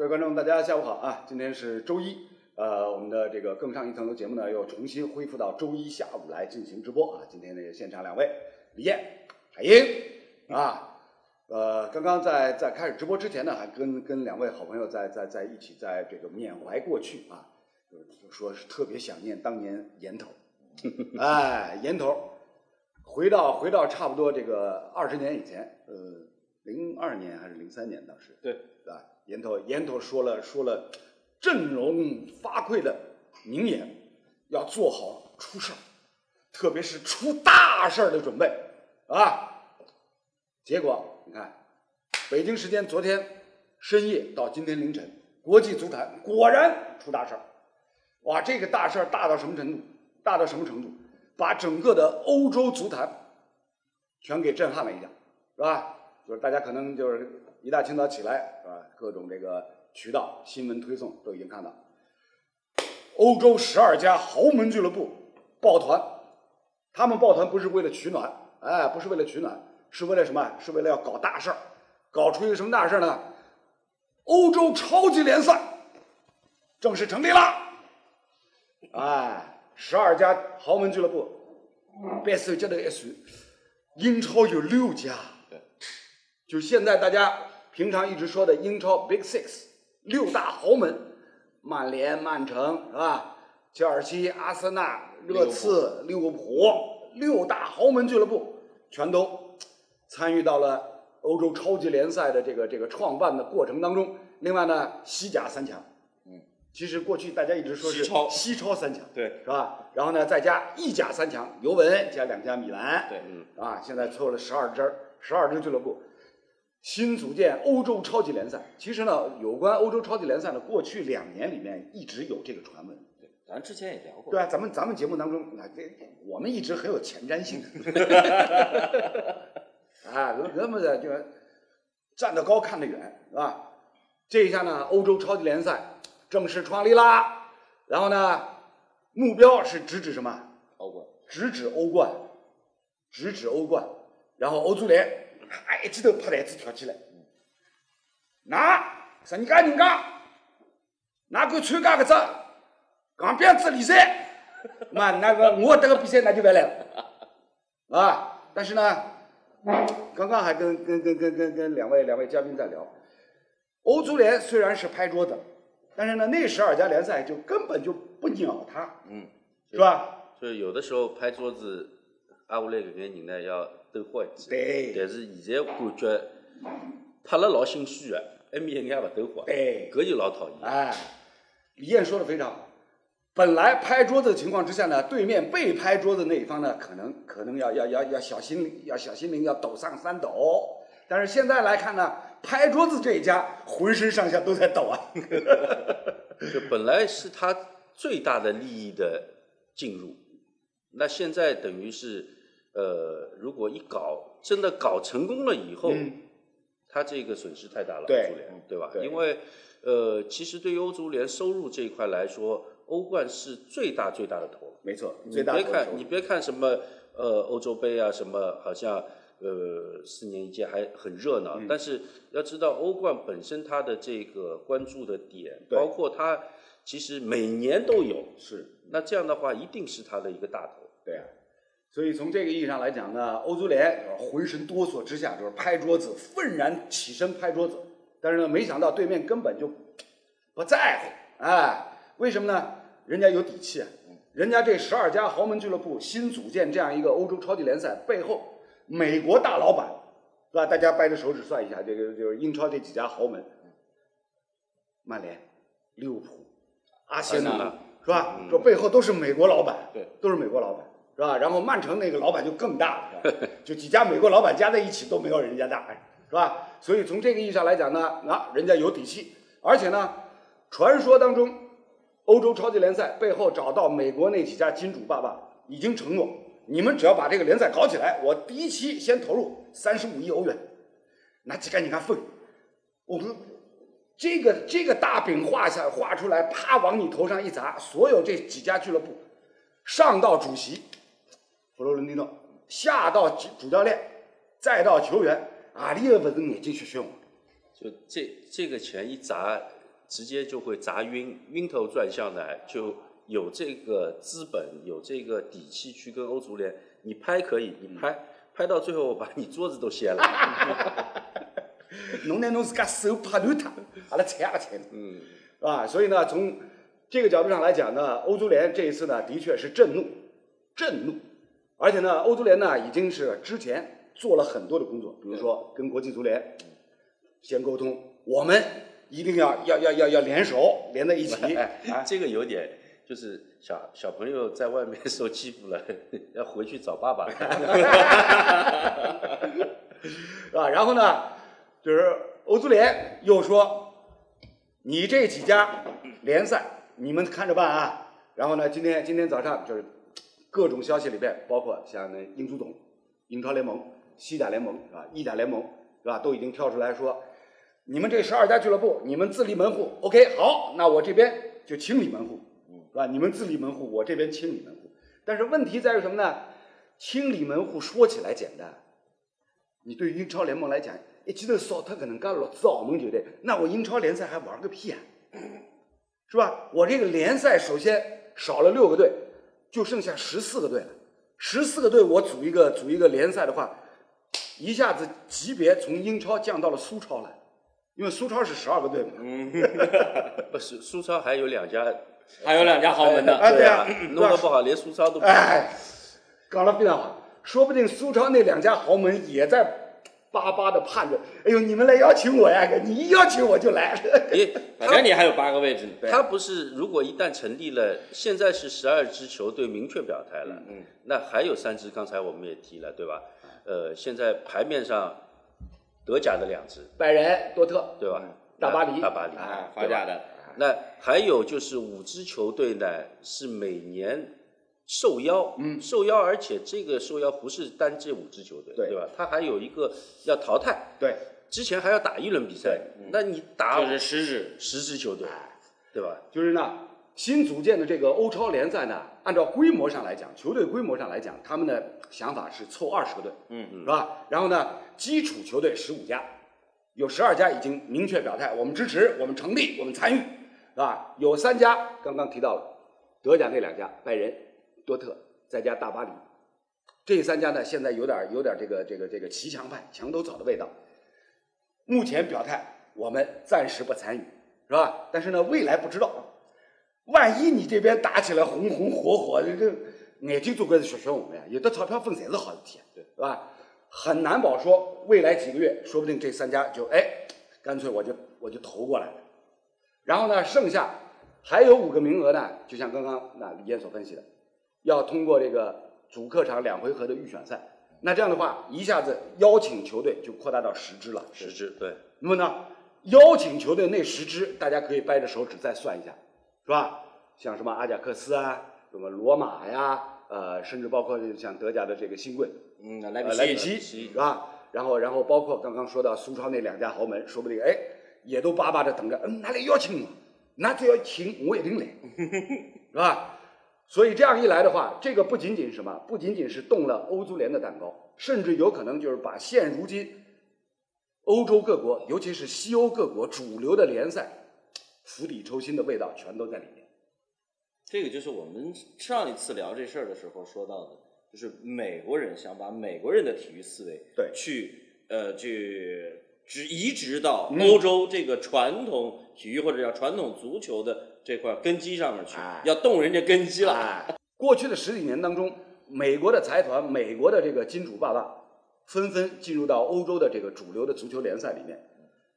各位观众，大家下午好啊！今天是周一，呃，我们的这个更上一层楼节目呢，又重新恢复到周一下午来进行直播啊。今天呢，现场两位李艳、海英啊，呃，刚刚在在开始直播之前呢，还跟跟两位好朋友在在在一起在这个缅怀过去啊，就说是特别想念当年岩头，哎，岩头，回到回到差不多这个二十年以前，呃，零二年还是零三年当时，对对吧？岩头岩头说了说了振聋发聩的名言，要做好出事儿，特别是出大事儿的准备啊。结果你看，北京时间昨天深夜到今天凌晨，国际足坛果然出大事儿。哇，这个大事儿大到什么程度？大到什么程度？把整个的欧洲足坛全给震撼了一下，是吧？就是大家可能就是一大清早起来，是吧？各种这个渠道、新闻推送都已经看到，欧洲十二家豪门俱乐部抱团，他们抱团不是为了取暖，哎，不是为了取暖，是为了什么？是为了要搞大事儿，搞出一个什么大事儿呢？欧洲超级联赛正式成立了，哎，十二家豪门俱乐部，把手指头一算，英超有六家，就现在大家平常一直说的英超 Big Six 六大豪门，曼联、曼城是吧？切尔西、阿森纳、热刺、利物浦六大豪门俱乐部全都参与到了欧洲超级联赛的这个这个创办的过程当中。另外呢，西甲三强，嗯，其实过去大家一直说是西超。西超三强，对。是吧？然后呢，再加意甲三强，尤文加两家米兰，对。嗯，啊，现在凑了十二支十二支俱乐部，新组建欧洲超级联赛。其实呢，有关欧洲超级联赛呢，过去两年里面一直有这个传闻。咱之前也聊过，对啊，咱们咱们节目当中啊，这我们一直很有前瞻性。啊，那么的就站得高看得远，是吧？这一下呢，欧洲超级联赛正式创立啦。然后呢，目标是直指什么？欧冠，直指欧冠，直指欧冠。然后欧足联啊，一记头拍台子跳起来，那十二家人家，哪敢参加搿只港标子比赛？嘛，那个我这个比赛那就别来了，啊！但是呢，刚刚还跟跟跟跟跟跟两位两位嘉宾在聊，欧足联虽然是拍桌子，但是呢，那十二家联赛就根本就不鸟他，嗯，是吧？就是有的时候拍桌子，阿下来搿眼人呢要斗好一但是现在感觉拍了老心虚的，埃面人家勿斗好，对搿就老讨厌。哎，李艳说的非常好。本来拍桌子的情况之下呢，对面被拍桌子那一方呢，可能可能要要要要小心要小心灵要抖上三抖。但是现在来看呢，拍桌子这一家浑身上下都在抖啊。就本来是他最大的利益的进入，那现在等于是，呃，如果一搞真的搞成功了以后，嗯他这个损失太大了，对欧足联对吧？对因为呃，其实对于欧足联收入这一块来说，欧冠是最大最大的头。没错，你最大别看你别看什么呃欧洲杯啊，什么好像呃四年一届还很热嗯闹，但是要知道欧冠本身它的这个关注的点，对包括它其实每年都有，是那这样的话一定是它的一个大头。对啊。所以从这个意义上来讲呢，欧足联就是浑身哆嗦之下就是拍桌子，愤然起身拍桌子。但是呢，没想到对面根本就不在乎，哎，为什么呢？人家有底气啊，人家这十二家豪门俱乐部新组建这样一个欧洲超级联赛，背后美国大老板，是吧？大家掰着手指算一下，这个就是英超这几家豪门，曼联、利物浦、阿仙阿仙纳纳，是吧？这背后都是美国老板，对，都是美国老板，是吧？然后曼城那个老板就更大了，就几家美国老板加在一起都没有人家大，是吧？所以从这个意义上来讲呢，啊，人家有底气，而且呢，传说当中，欧洲超级联赛背后找到美国那几家金主爸爸，已经承诺，你们只要把这个联赛搞起来，我第一期先投入三十五亿欧元，那几个人家分，我们这个这个大饼画下画出来，啪往你头上一砸，所有这几家俱乐部，上到主席弗洛伦蒂诺，下到主主教练，再到球员，啊，里个不是眼睛血血红。就这这个钱一砸，直接就会砸晕，晕头转向的，就有这个资本，有这个底气去跟欧足联，你拍可以，你拍，拍到最后我把你桌子都掀了。弄得侬自家手拍断它，阿拉踩也不睬侬。嗯，啊，所以呢，从这个角度上来讲呢，欧足联这一次呢，的确是震怒，震怒，而且呢，欧足联呢已经是之前做了很多的工作，比如说跟国际足联先沟通，我们一定要要要要要联手连在一起，哎啊，这个有点就是小小朋友在外面受欺负了，要回去找爸爸。是 吧？然后呢，就是欧足联又说，你这几家联赛你们看着办啊。然后呢，今天今天早上就是各种消息里边，包括像那英足总、英超联盟、西甲联盟是吧？意甲联盟是吧？都已经跳出来说，你们这十二家俱乐部，你们自立门户，OK，好，那我这边就清理门户，是吧？你们自立门户，我这边清理门户。但是问题在于什么呢？清理门户说起来简单，你对于英超联盟来讲，一记头少他搿能干六支澳门球队，那我英超联赛还玩个屁啊，是吧？我这个联赛首先少了六个队，就剩下十四个队了。十四个队我组一个组一个联赛的话，一下子级别从英超降到了苏超了，因为苏超是十二个队嘛。嗯 不是苏超还有两家，还有两家豪门的，哎对啊弄得不好连苏超都不哎，讲得非常好，说不定苏超那两家豪门也在巴巴的盼着，哎呦，你们来邀请我呀！你一邀请我就来。你，反正你还有八个位置呢。他不是，如果一旦成立了，现在是十二支球队明确表态了，嗯，那还有三支，刚才我们也提了，对吧？呃，现在牌面上德甲的两支，拜仁、多特、对吧？大巴黎大巴黎，啊，法甲的，那还有就是五支球队呢，是每年受邀，嗯受邀，而且这个受邀不是单这五支球队，对对吧？他还有一个要淘汰，对，之前还要打一轮比赛，那你打就是十支。十支球队，对吧？就是呢，新组建的这个欧超联赛呢，按照规模上来讲，球队规模上来讲，他们的想法是凑二十个队，嗯是吧？然后呢，基础球队十五家，有十二家已经明确表态，我们支持，我们成立，我们参与，是吧？有三家刚刚提到了，德甲那两家，拜仁、多特，再加大巴黎，这三家呢，现在有点有点这个这个这个骑墙派、墙头草的味道。目前表态，我们暂时不参与，是吧？但是呢，未来不知道，万一你这边打起来红红火火的，这眼睛都快是学学我们呀，有的钞票分侪是好事体，对，是吧？很难保说未来几个月，说不定这三家就哎，干脆我就我就投过来了。然后呢，剩下还有五个名额呢，就像刚刚那李燕所分析的，要通过这个主客场两回合的预选赛。那这样的话，一下子邀请球队就扩大到十支了。十支，对，那么呢，邀请球队那十支，大家可以掰着手指再算一下，是吧？像什么阿贾克斯啊，什么罗马呀，呃，甚至包括像德甲的这个新贵，嗯，莱呃，莱比锡，是吧？然后，然后包括刚刚说到苏超那两家豪门，说不定哎，也都巴巴的等着，嗯，哪来邀请我？那只要请我一定来，是吧？所以这样一来的话，这个不仅仅是什么，不仅仅是动了欧足联的蛋糕，甚至有可能就是把现如今欧洲各国，尤其是西欧各国主流的联赛釜底抽薪的味道全都在里面。这个就是我们上一次聊这事儿的时候说到的，就是美国人想把美国人的体育思维对去呃去植移植到嗯欧洲这个传统体育或者叫传统足球的这块根基上面去哎，要动人家根基了。哎，过去的十几年当中，美国的财团、美国的这个金主爸爸，纷纷进入到欧洲的这个主流的足球联赛里面，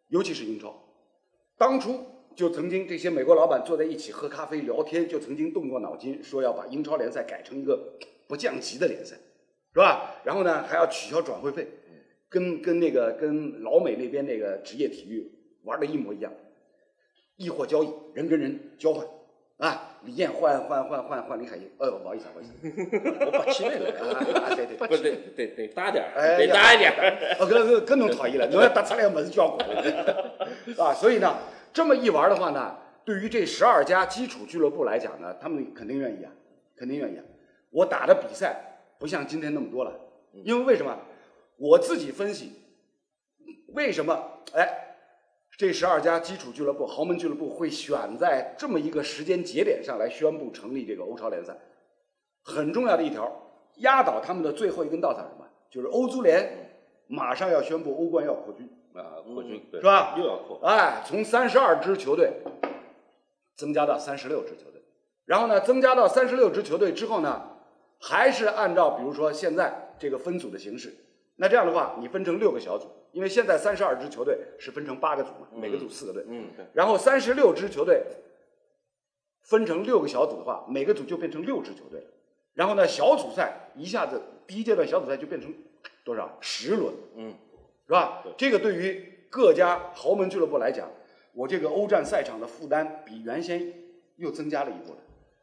尤其是英超。当初就曾经这些美国老板坐在一起喝咖啡聊天，就曾经动过脑筋，说要把英超联赛改成一个不降级的联赛，是吧？然后呢，还要取消转会费，跟跟那个跟老美那边那个职业体育玩的一模一样。易货交易，人跟人交换，啊，李艳换换换换换李海英，呃，不好意思，不好意思，我把起来了。啊，啊对对，不对得得大点儿，哎得大一点儿。哦，搿搿搿侬讨厌了，侬要打出来么子交关了，啊，所以呢，这么一玩的话呢，对于这十二家基础俱乐部来讲呢，他们肯定愿意啊，肯定愿意啊。我打的比赛不像今天那么多了，因为为什么？我自己分析，为什么？哎，这十二家基础俱乐部、豪门俱乐部会选在这么一个时间节点上来宣布成立这个欧超联赛，很重要的一条，压倒他们的最后一根稻草是什么？就是欧足联马上要宣布欧冠要扩军，啊，扩军对是吧？又要扩，哎，从三十二支球队增加到三十六支球队，然后呢，增加到三十六支球队之后呢，还是按照比如说现在这个分组的形式，那这样的话，你分成六个小组，因为现在三十二支球队是分成八个组嘛，每个组四个队，嗯，对，然后三十六支球队分成六个小组的话，每个组就变成六支球队了。然后呢，小组赛一下子第一阶段小组赛就变成多少十轮，嗯，是吧？这个对于各家豪门俱乐部来讲，我这个欧战赛场的负担比原先又增加了一步了。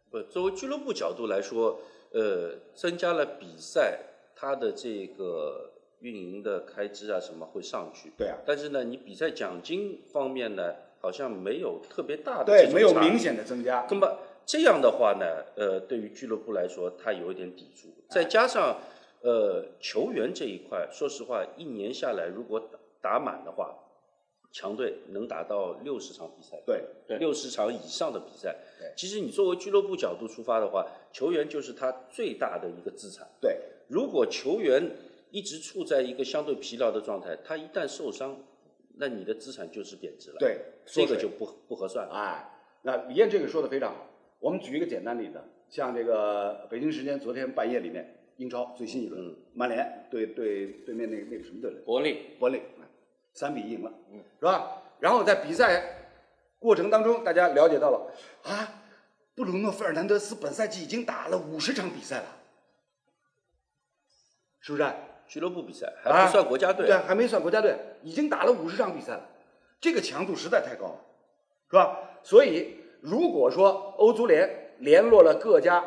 不，作为俱乐部角度来说，呃，增加了比赛，它的这个运营的开支啊什么会上去。对啊但是呢，你比赛奖金方面呢，好像没有特别大的对，没有明显的增加。那么这样的话呢，呃，对于俱乐部来说，它有一点抵触，再加上呃球员这一块，说实话，一年下来如果打打满的话，强队能达到六十场比赛，对对六十场以上的比赛对。其实你作为俱乐部角度出发的话，球员就是他最大的一个资产。对如果球员一直处在一个相对疲劳的状态，他一旦受伤，那你的资产就是贬值了。，对，这个就不不合算了。哎，那李燕这个说的非常好。我们举一个简单例子，像这个北京时间昨天半夜里面，英超最新一轮，嗯曼联对对对面那个那个什么队来着？伯利，伯利，三比一赢了，是吧？然后在比赛过程当中，大家了解到了啊，布鲁诺·费尔南德斯本赛季已经打了五十场比赛了，是不是？俱乐部比赛啊还不算国家队。对，还没算国家队，已经打了五十场比赛了，这个强度实在太高了，是吧？所以如果说欧足联联络了各家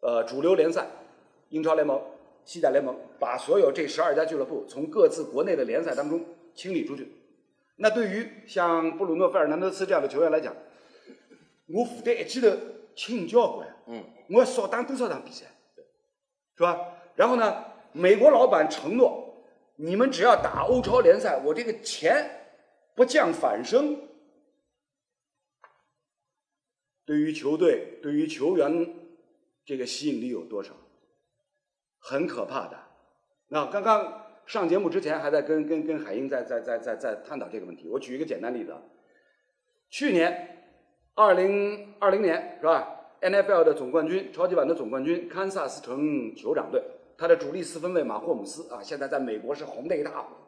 呃主流联赛，英超联盟、西甲联盟，把所有这十二家俱乐部从各自国内的联赛当中清理出去，那对于像布鲁诺·费尔南德斯这样的球员来讲，我负担一记头轻交关，嗯，我要少打多少场比赛，是吧？然后呢，美国老板承诺，你们只要打欧超联赛，我这个钱不降反升。对于球队，对于球员，这个吸引力有多少？很可怕的。那刚刚上节目之前还在跟跟跟海英在在在在在探讨这个问题。我举一个简单例子，去年二零二零年是吧？NFL 的总冠军，超级碗的总冠军，堪萨斯城酋长队，他的主力四分卫马霍姆斯啊，现在在美国是红的一塌糊涂，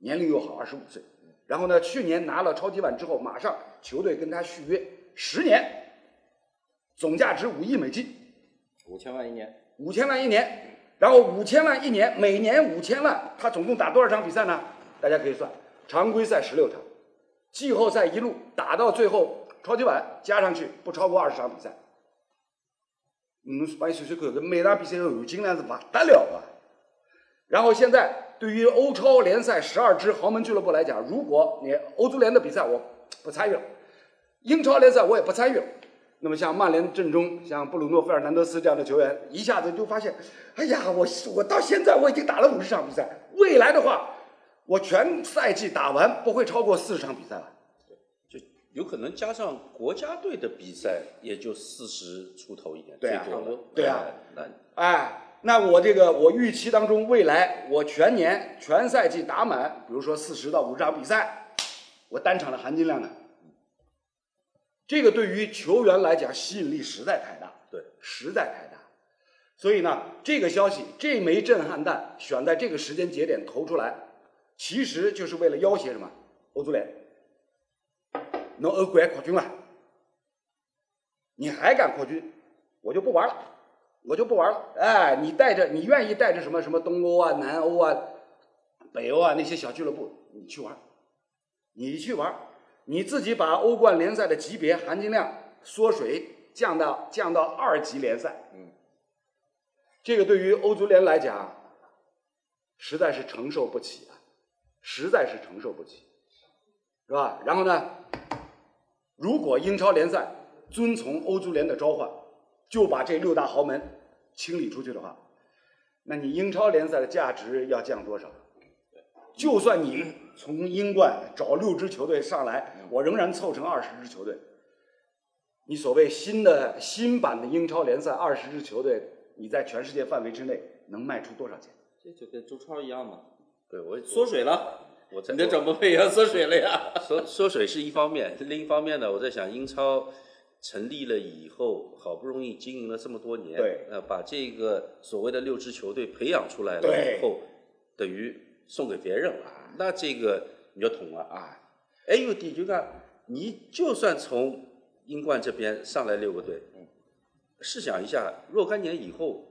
年龄又好，二十五岁。然后呢，去年拿了超级碗之后，马上球队跟他续约十年，总价值五亿美金，五千万一年，五千万一年，然后五千万一年，每年五千万，他总共打多少场比赛呢？大家可以算，常规赛十六场，季后赛一路打到最后超级碗加上去不超过二十场比赛。嗯，帮你算算看，搿每场比赛的含金量是不得了啊！然后现在对于欧超联赛十二支豪门俱乐部来讲，如果你欧足联的比赛我不参与了，英超联赛我也不参与了。那么像曼联阵中，像布鲁诺·费尔南德斯这样的球员，一下子就发现，哎呀，我我到现在我已经打了五十场比赛，未来的话，我全赛季打完不会超过四十场比赛了。就有可能加上国家队的比赛，也就四十出头一点，对啊最多了。对啊哎，那哎，那我这个我预期当中，未来我全年全赛季打满，比如说四十到五十场比赛，我单场的含金量呢？这个对于球员来讲吸引力实在太大，对，实在太大。所以呢，这个消息这枚震撼弹选在这个时间节点投出来，其实就是为了要挟什么？欧足联，侬欧冠扩军了，你还敢扩军，我就不玩了。我就不玩了。哎，你带着你愿意带着什么什么东欧啊、南欧啊、北欧啊那些小俱乐部，你去玩，你去玩，你自己把欧冠联赛的级别含金量缩水降到降到二级联赛。嗯，这个对于欧足联来讲，实在是承受不起啊，实在是承受不起，是吧？然后呢，如果英超联赛遵从欧足联的召唤，就把这六大豪门清理出去的话，那你英超联赛的价值要降多少？就算你从英冠找六支球队上来，我仍然凑成二十支球队。你所谓新的新版的英超联赛二十支球队，你在全世界范围之内能卖出多少钱？这就跟中超一样嘛，对我缩水了，我在你的转播费也要缩水了呀。缩缩水是一方面，另一方面呢，我在想英超成立了以后，好不容易经营了这么多年，对呃，把这个所谓的六支球队培养出来了以后，等于送给别人了，那这个你就捅了。啊，还有点就看，你就算从英冠这边上来六个队，试想一下，若干年以后。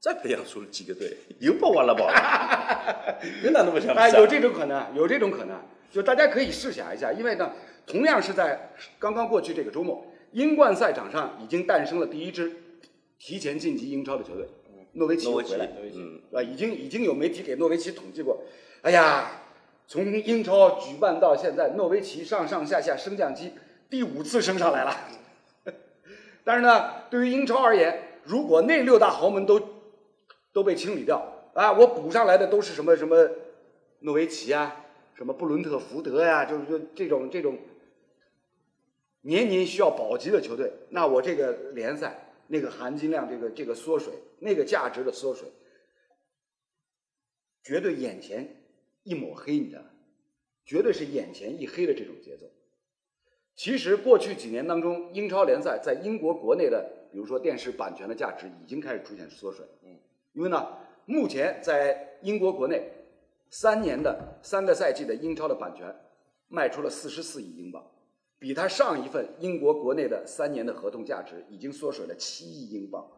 再培养出了几个队，又不完了跑了，又哪那么想？哎，有这种可能，有这种可能，就大家可以试想一下，因为呢，同样是在刚刚过去这个周末，英冠赛场上已经诞生了第一支提前晋级英超的球队，诺维奇诺维奇回来，嗯，啊，已经已经有媒体给诺维奇统计过，哎呀，从英超举办到现在，诺维奇上上下下升降机第五次升上来了。但是呢，对于英超而言，如果那六大豪门都都被清理掉啊，我补上来的都是什么什么诺维奇啊，什么布伦特福德呀、就是就这种这种年年需要保级的球队，那我这个联赛那个含金量，这个这个缩水，那个价值的缩水，绝对眼前一抹黑，你知道吗？绝对是眼前一黑的这种节奏。其实过去几年当中，英超联赛在英国国内的，比如说电视版权的价值已经开始出现缩水。嗯，因为呢，目前在英国国内三年的三个赛季的英超的版权卖出了四十四亿英镑，比他上一份英国国内的三年的合同价值已经缩水了七亿英镑。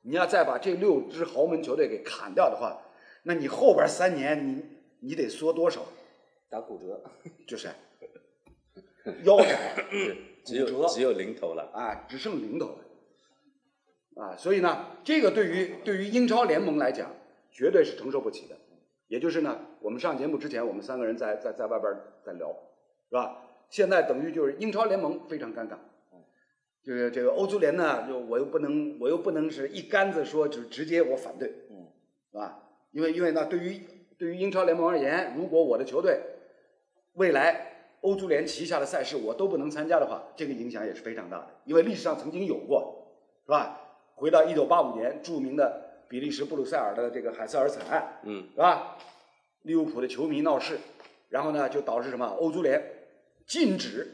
你要再把这六支豪门球队给砍掉的话，那你后边三年你你得缩多少？打骨折，就是腰斩只有只有零头了。啊，只剩零头了啊，所以呢，这个对于对于英超联盟来讲，绝对是承受不起的。也就是呢，我们上节目之前，我们三个人在在在外边儿在聊，是吧？现在等于就是英超联盟非常尴尬，就是这个欧足联呢，就我又不能我又不能是一竿子说就直接我反对，嗯，是吧？因为因为呢，对于对于英超联盟而言，如果我的球队未来欧足联旗下的赛事我都不能参加的话，这个影响也是非常大的。因为历史上曾经有过，是吧？回到一九八五年，著名的比利时布鲁塞尔的这个海瑟尔惨案，嗯，是吧？利物浦的球迷闹事，然后呢，就导致什么？欧足联禁止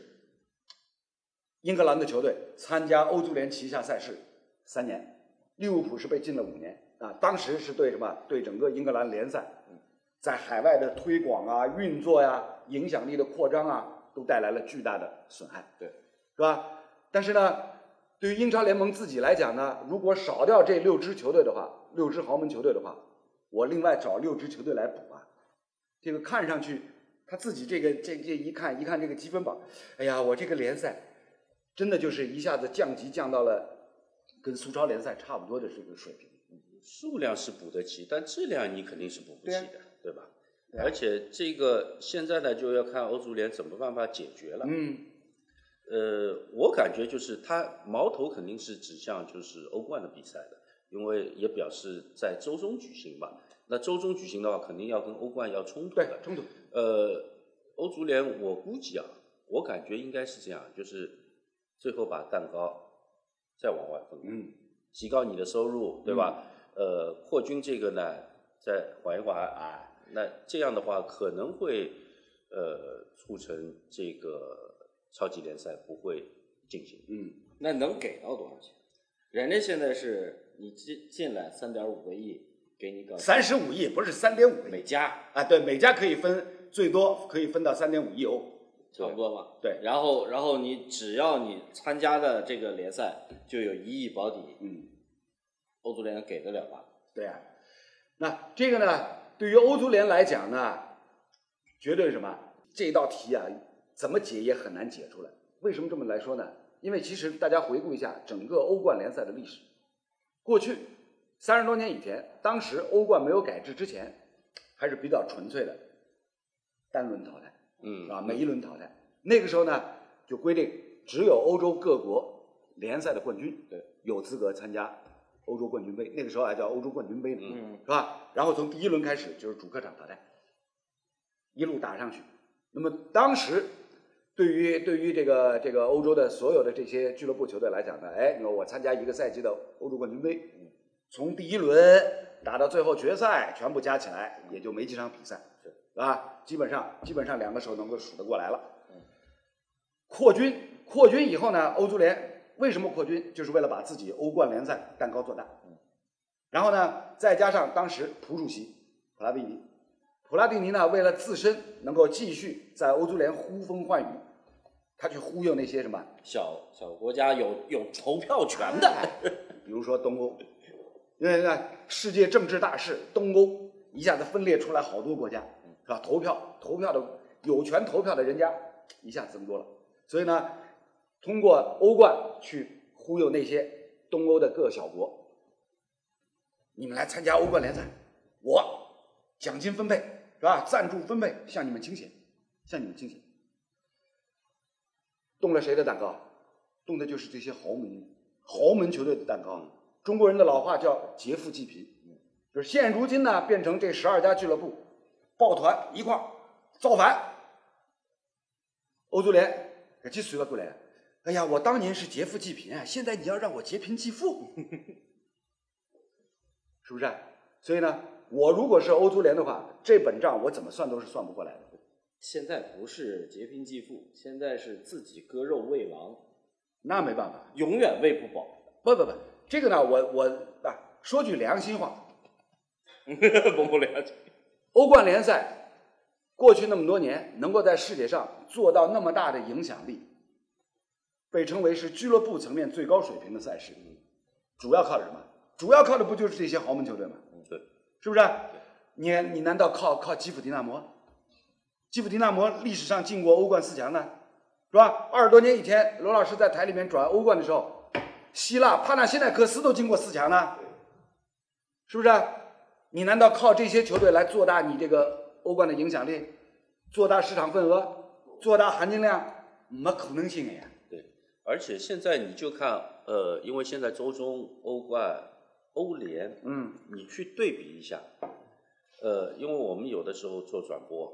英格兰的球队参加欧足联旗下赛事三年，利物浦是被禁了五年啊。当时是对什么？对整个英格兰联赛，在海外的推广啊、运作呀、影响力的扩张啊，都带来了巨大的损害，对，是吧？但是呢，对于英超联盟自己来讲呢，如果少掉这六支球队的话，六支豪门球队的话，我另外找六支球队来补啊，这个看上去他自己这个这这一看一看这个积分榜，哎呀，我这个联赛真的就是一下子降级降到了跟苏超联赛差不多的这个水平。数量是补得起，但质量你肯定是补不起的，对吧？而且这个现在呢，就要看欧足联怎么办法解决了。嗯，呃，我感觉就是他矛头肯定是指向就是欧冠的比赛的，因为也表示在周中举行嘛。那周中举行的话，肯定要跟欧冠要冲突的。，对冲突。呃，欧足联我估计啊，我感觉应该是这样，就是最后把蛋糕再往外分，嗯，提高你的收入，对吧？呃，扩军这个呢，再缓一缓啊，那这样的话可能会呃促成这个超级联赛不会进行。嗯，那能给到多少钱？人家现在是你进进来三点五个亿，给你搞三十五亿不是三点五亿每家啊，对，每家可以分最多可以分到三点五亿欧。差不多吧？对然后然后你只要你参加的这个联赛就有一亿保底，嗯，欧足联给得了吧？对啊、那这个呢，对于欧足联来讲呢，绝对什么？这道题啊，怎么解也很难解出来。为什么这么来说呢？因为其实大家回顾一下整个欧冠联赛的历史，过去三十多年以前，当时欧冠没有改制之前，还是比较纯粹的单轮淘汰。嗯啊，每一轮淘汰。那个时候呢，就规定只有欧洲各国联赛的冠军对有资格参加欧欧洲冠军杯，那个时候还叫欧洲冠军杯呢，嗯是吧？然后从第一轮开始就是主客场淘汰，一路打上去。那么当时对于对于这个这个欧洲的所有的这些俱乐部球队来讲呢，哎，你说我参加一个赛季的欧洲冠军杯，从第一轮打到最后决赛，全部加起来也就没几场比赛，是吧？基本上基本上两个手能够数得过来了。扩军扩军以后呢，欧足联为什么扩军？就是为了把自己欧冠联赛蛋糕做大。然后呢，再加上当时普主席普拉蒂尼，普拉蒂尼呢，为了自身能够继续在欧足联呼风唤雨，他去忽悠那些什么，小小国家有有投票权的，比如说东欧，因为呢，世界政治大事，东欧一下子分裂出来好多国家，是吧？投票投票的有权投票的人家一下子增多了，所以呢，通过欧冠去忽悠那些东欧的各小国，你们来参加欧冠联赛，我奖金分配是吧？赞助分配向你们倾斜，向你们倾斜。动了谁的蛋糕？动的就是这些豪门豪门球队的蛋糕。中国人的老话叫劫富济贫，就是现如今呢，变成这十二家俱乐部抱团一块造反。欧足联给去随了过来，哎呀，我当年是劫富济贫，现在你要让我劫贫济富，是不是？所以呢，我如果是欧足联的话，这本账我怎么算都是算不过来的。现在不是劫贫济富，现在是自己割肉喂狼，那没办法，永远喂不饱。不不不，这个呢，我我啊，说句良心话，不不良心。欧冠联赛过去那么多年，能够在世界上做到那么大的影响力，被称为是俱乐部层面最高水平的赛事，主要靠的什么？主要靠的不就是这些豪门球队吗？嗯对，是不是？你你难道靠靠基辅迪纳摩？基辅迪纳摩历史上进过欧冠四强呢，是吧？二十多年以前，罗老师在台里面转欧冠的时候，希腊帕纳西奈克斯都进过四强呢，是不是？你难道靠这些球队来做大你这个欧冠的影响力，做大市场份额，做大含金量？没可能性的呀！对，而且现在你就看，呃，因为现在周中、欧冠、欧联，嗯，你去对比一下，呃，因为我们有的时候做转播，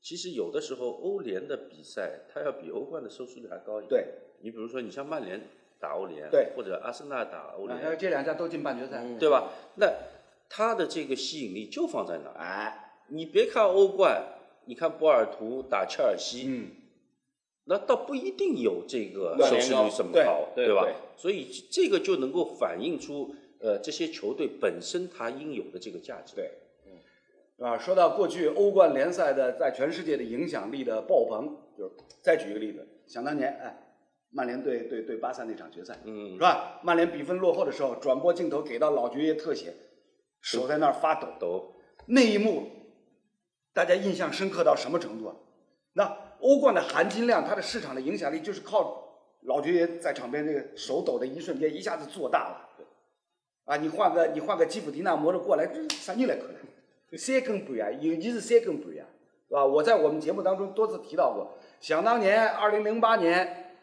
其实有的时候欧联的比赛，它要比欧冠的收视率还高一点。对，你比如说，你像曼联打欧联，对或者阿森纳打欧然后联，这两家都进半决赛，对吧？那它的这个吸引力就放在那儿。哎，你别看欧冠，你看波尔图打切尔西，嗯，那倒不一定有这个收视率这么高，吧对吧？所以这个就能够反映出呃这些球队本身它应有的这个价值。对，嗯啊，说到过去欧冠联赛的在全世界的影响力的爆棚，就是再举一个例子，想当年，哎，曼联对对对巴萨那场决赛，嗯是，吧？曼联比分落后的时候，转播镜头给到老爵爷特写，手在那儿发抖，抖那一幕，大家印象深刻到什么程度啊？那欧冠的含金量，它的市场的影响力，就是靠老爵爷在场边那个手抖的一瞬间，一下子做大了。啊，你换个你换个吉普迪纳摩托过来，这啥人来看？三更半呀，尤其是三更半呀，是吧？我在我们节目当中多次提到过，想当年二零零八年，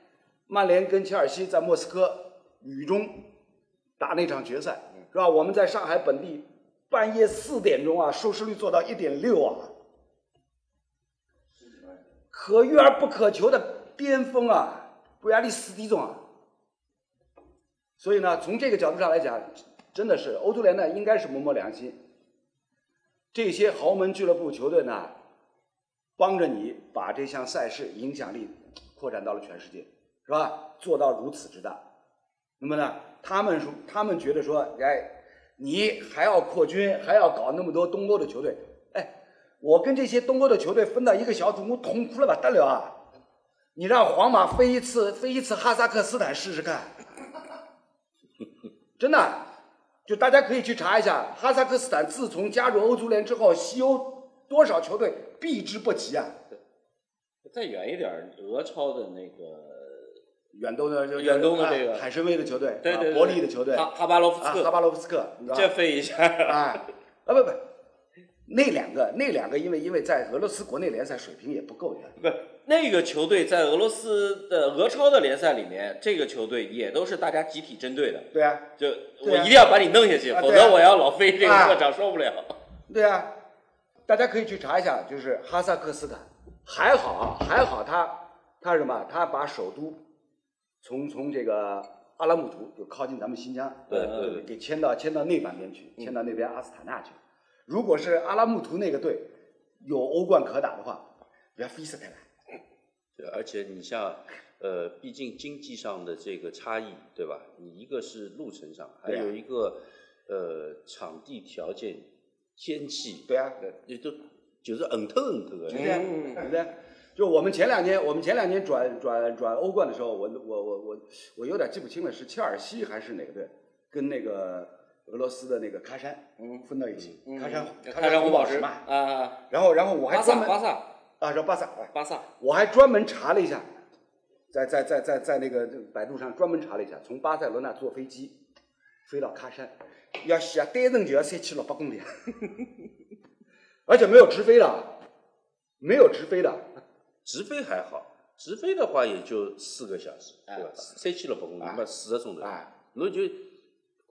曼联跟切尔西在莫斯科雨中打那场决赛，是吧？我们在上海本地半夜四点钟啊，收视率做到一点六啊，可遇而不可求的巅峰啊，不亚利四点钟啊。所以呢，从这个角度上来讲，真的是欧足联呢，应该是摸摸良心，这些豪门俱乐部球队呢，帮着你把这项赛事影响力扩展到了全世界，是吧？做到如此之大。那么呢，他们说，他们觉得说，哎，你还要扩军，还要搞那么多东欧的球队，哎，我跟这些东欧的球队分到一个小组，我痛苦了不得了啊！你让皇马飞一次，飞一次哈萨克斯坦试试看，真的，就大家可以去查一下，哈萨克斯坦自从加入欧足联之后，西欧多少球队避之不及啊！再远一点儿，俄超的那个，远东的就远东的这个啊海参崴的球队，对对伯利的球队，哈哈巴罗夫斯啊，克，哈巴罗夫斯克，你知道吧？这飞一下，啊，啊不不，那两个那两个，因为因为在俄罗斯国内联赛水平也不够远，不，那个球队在俄罗斯的俄超的联赛里面，这个球队也都是大家集体针对的，对啊，就我一定要把你弄下去，否则我要老飞这个啊特长受不了。对啊，大家可以去查一下，就是哈萨克斯坦，还好啊还好他他是什么？他把首都从从这个阿拉木图就靠近咱们新疆，对对对给迁到迁到那半边去，迁到那边阿斯塔纳去。如果是阿拉木图那个队有欧冠可打的话，不要飞死他了。对，而且你像，呃，毕竟经济上的这个差异，对吧？你一个是路程上，还有一个，呃，场地条件、天气，对啊，也都就是嗯透嗯透的。是这样，嗯对不对？就我们前两年，我们前两年转转转欧冠的时候，我我我我我有点记不清了，是切尔西还是哪个队跟那个俄罗斯的那个喀山嗯。分到一起，嗯。喀山喀山红宝石。嘛。啊，然后然后我还专门巴萨。啊，说巴萨，哎。巴萨，我还专门查了一下，在在在在在那个百度上专门查了一下，从巴塞罗那坐飞机飞到喀山，要下单程就要三千六百公里，而且没有直飞的，没有直飞的。直飞还好，直飞的话也就四个小时，对吧？哎？三千六百公里，哎那四个钟头。哎，那就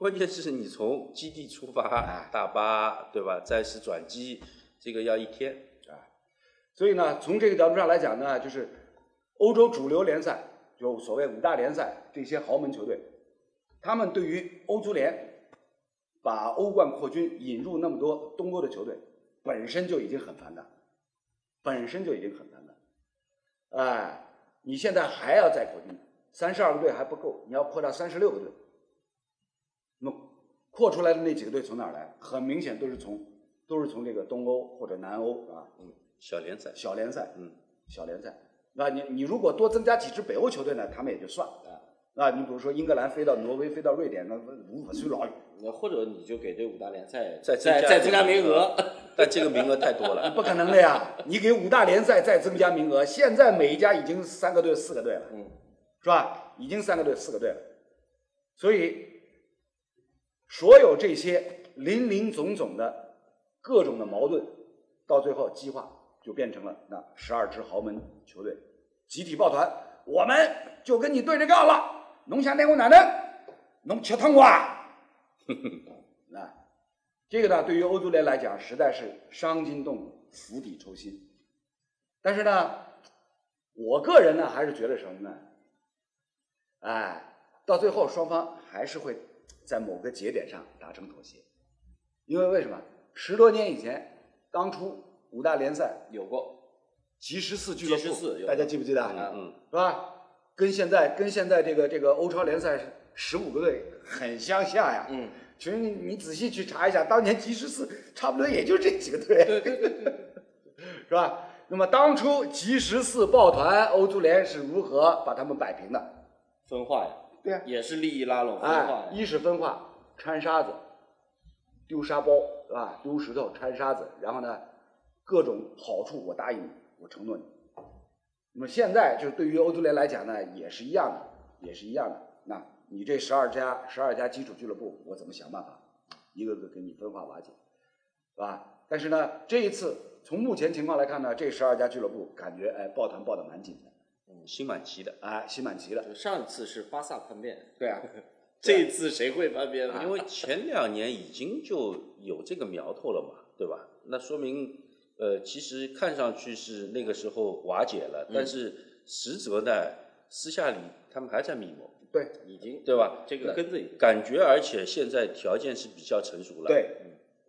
关键是你从基地出发，大巴，对吧？再是转机，这个要一天啊。所以呢，从这个角度上来讲呢，就是欧洲主流联赛，就所谓五大联赛这些豪门球队，他们对于欧足联把欧冠扩军引入那么多东欧的球队，本身就已经很烦的，本身就已经很烦的。哎，你现在还要再扩军，三十二个队还不够，你要扩到三十六个队。扩出来的那几个队从哪儿来？很明显都是从都是从这个东欧或者南欧啊，小联赛，小联赛，嗯，小联赛。那你你如果多增加几支北欧球队呢，他们也就算了。啊，你比如说英格兰飞到挪威，飞到瑞典，那无法随老远，那或者你就给这五大联赛再再再增加名额，但这个名额太多了。不可能的呀！你给五大联赛再增加名额，现在每一家已经三个队、四个队了，嗯，是吧？已经三个队、四个队了，所以所有这些林林总总的各种的矛盾，到最后激化，就变成了那十二支豪门球队集体抱团，我们就跟你对着干了。侬想拿我哪能？侬吃汤瓜？那这个呢，对于欧足联来讲，实在是伤筋动骨、釜底抽薪。但是呢，我个人呢，还是觉得什么呢？哎，到最后双方还是会在某个节点上达成妥协，因为为什么？十多年以前，当初五大联赛有过，吉十四俱乐部，G14 有大家记不记得？嗯嗯，是吧？跟现在跟现在这个这个欧超联赛十五个队很相像呀。嗯，其实你你仔细去查一下，当年吉十四差不多也就这几个队，对对对对，是吧？那么当初吉十四抱团，欧足联是如何把他们摆平的？分化呀，对呀、也是利益拉拢分化哎呀，，一是分化，掺沙子，丢沙包，是吧？丢石头，掺沙子，然后呢，各种好处我答应你，我承诺你。那么现在就是对于欧足联来讲呢，也是一样的，也是一样的。那你这十二家十二家基础俱乐部，我怎么想办法一个个给你分化瓦解，是吧？但是呢，这一次从目前情况来看呢，这十二家俱乐部感觉哎抱团抱得蛮紧的，心满齐的。啊心满齐了。就上一次是巴萨叛变，对啊，这次谁会叛变呢？因为前两年已经就有这个苗头了嘛，对吧？那说明，呃，其实看上去是那个时候瓦解了，但是实则呢，私下里他们还在密谋，对已经对吧？这个根子已经感觉，而且现在条件是比较成熟了。对，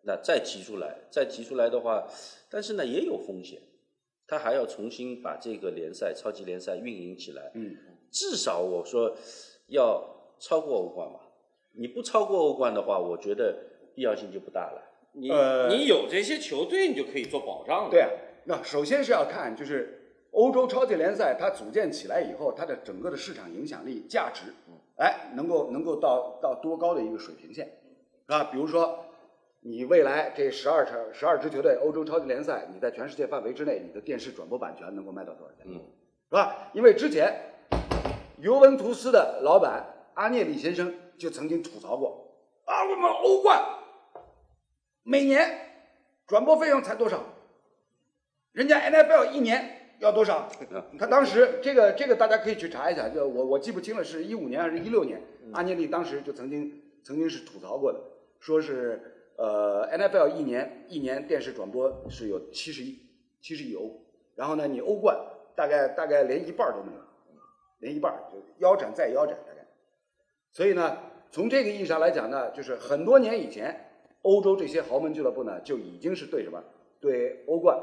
那再提出来，再提出来的话，但是呢也有风险，他还要重新把这个联赛、超级联赛运营起来。嗯，至少我说要超过欧冠嘛。你不超过欧冠的话，我觉得必要性就不大了。你呃你有这些球队，你就可以做保障了。对啊，那首先是要看就是欧洲超级联赛它组建起来以后，它的整个的市场影响力、价值，哎，能够能够到到多高的一个水平线，是吧？比如说，你未来这十二场十二支球队欧洲超级联赛，你在全世界范围之内，你的电视转播版权能够卖到多少钱？嗯，是吧？因为之前尤文图斯的老板阿涅里先生就曾经吐槽过啊，我们欧冠每年转播费用才多少？人家 NFL 一年要多少？他当时这个这个大家可以去查一下，就我我记不清了，是一五年还是一六年？阿涅利当时就曾经曾经是吐槽过的，说是呃 NFL 一年一年电视转播是有七十亿七十亿欧，然后呢你欧冠大概大概连一半都没有，连一半就腰斩再腰斩大概。所以呢，从这个意义上来讲呢，就是很多年以前，欧洲这些豪门俱乐部呢就已经是对什么对欧冠、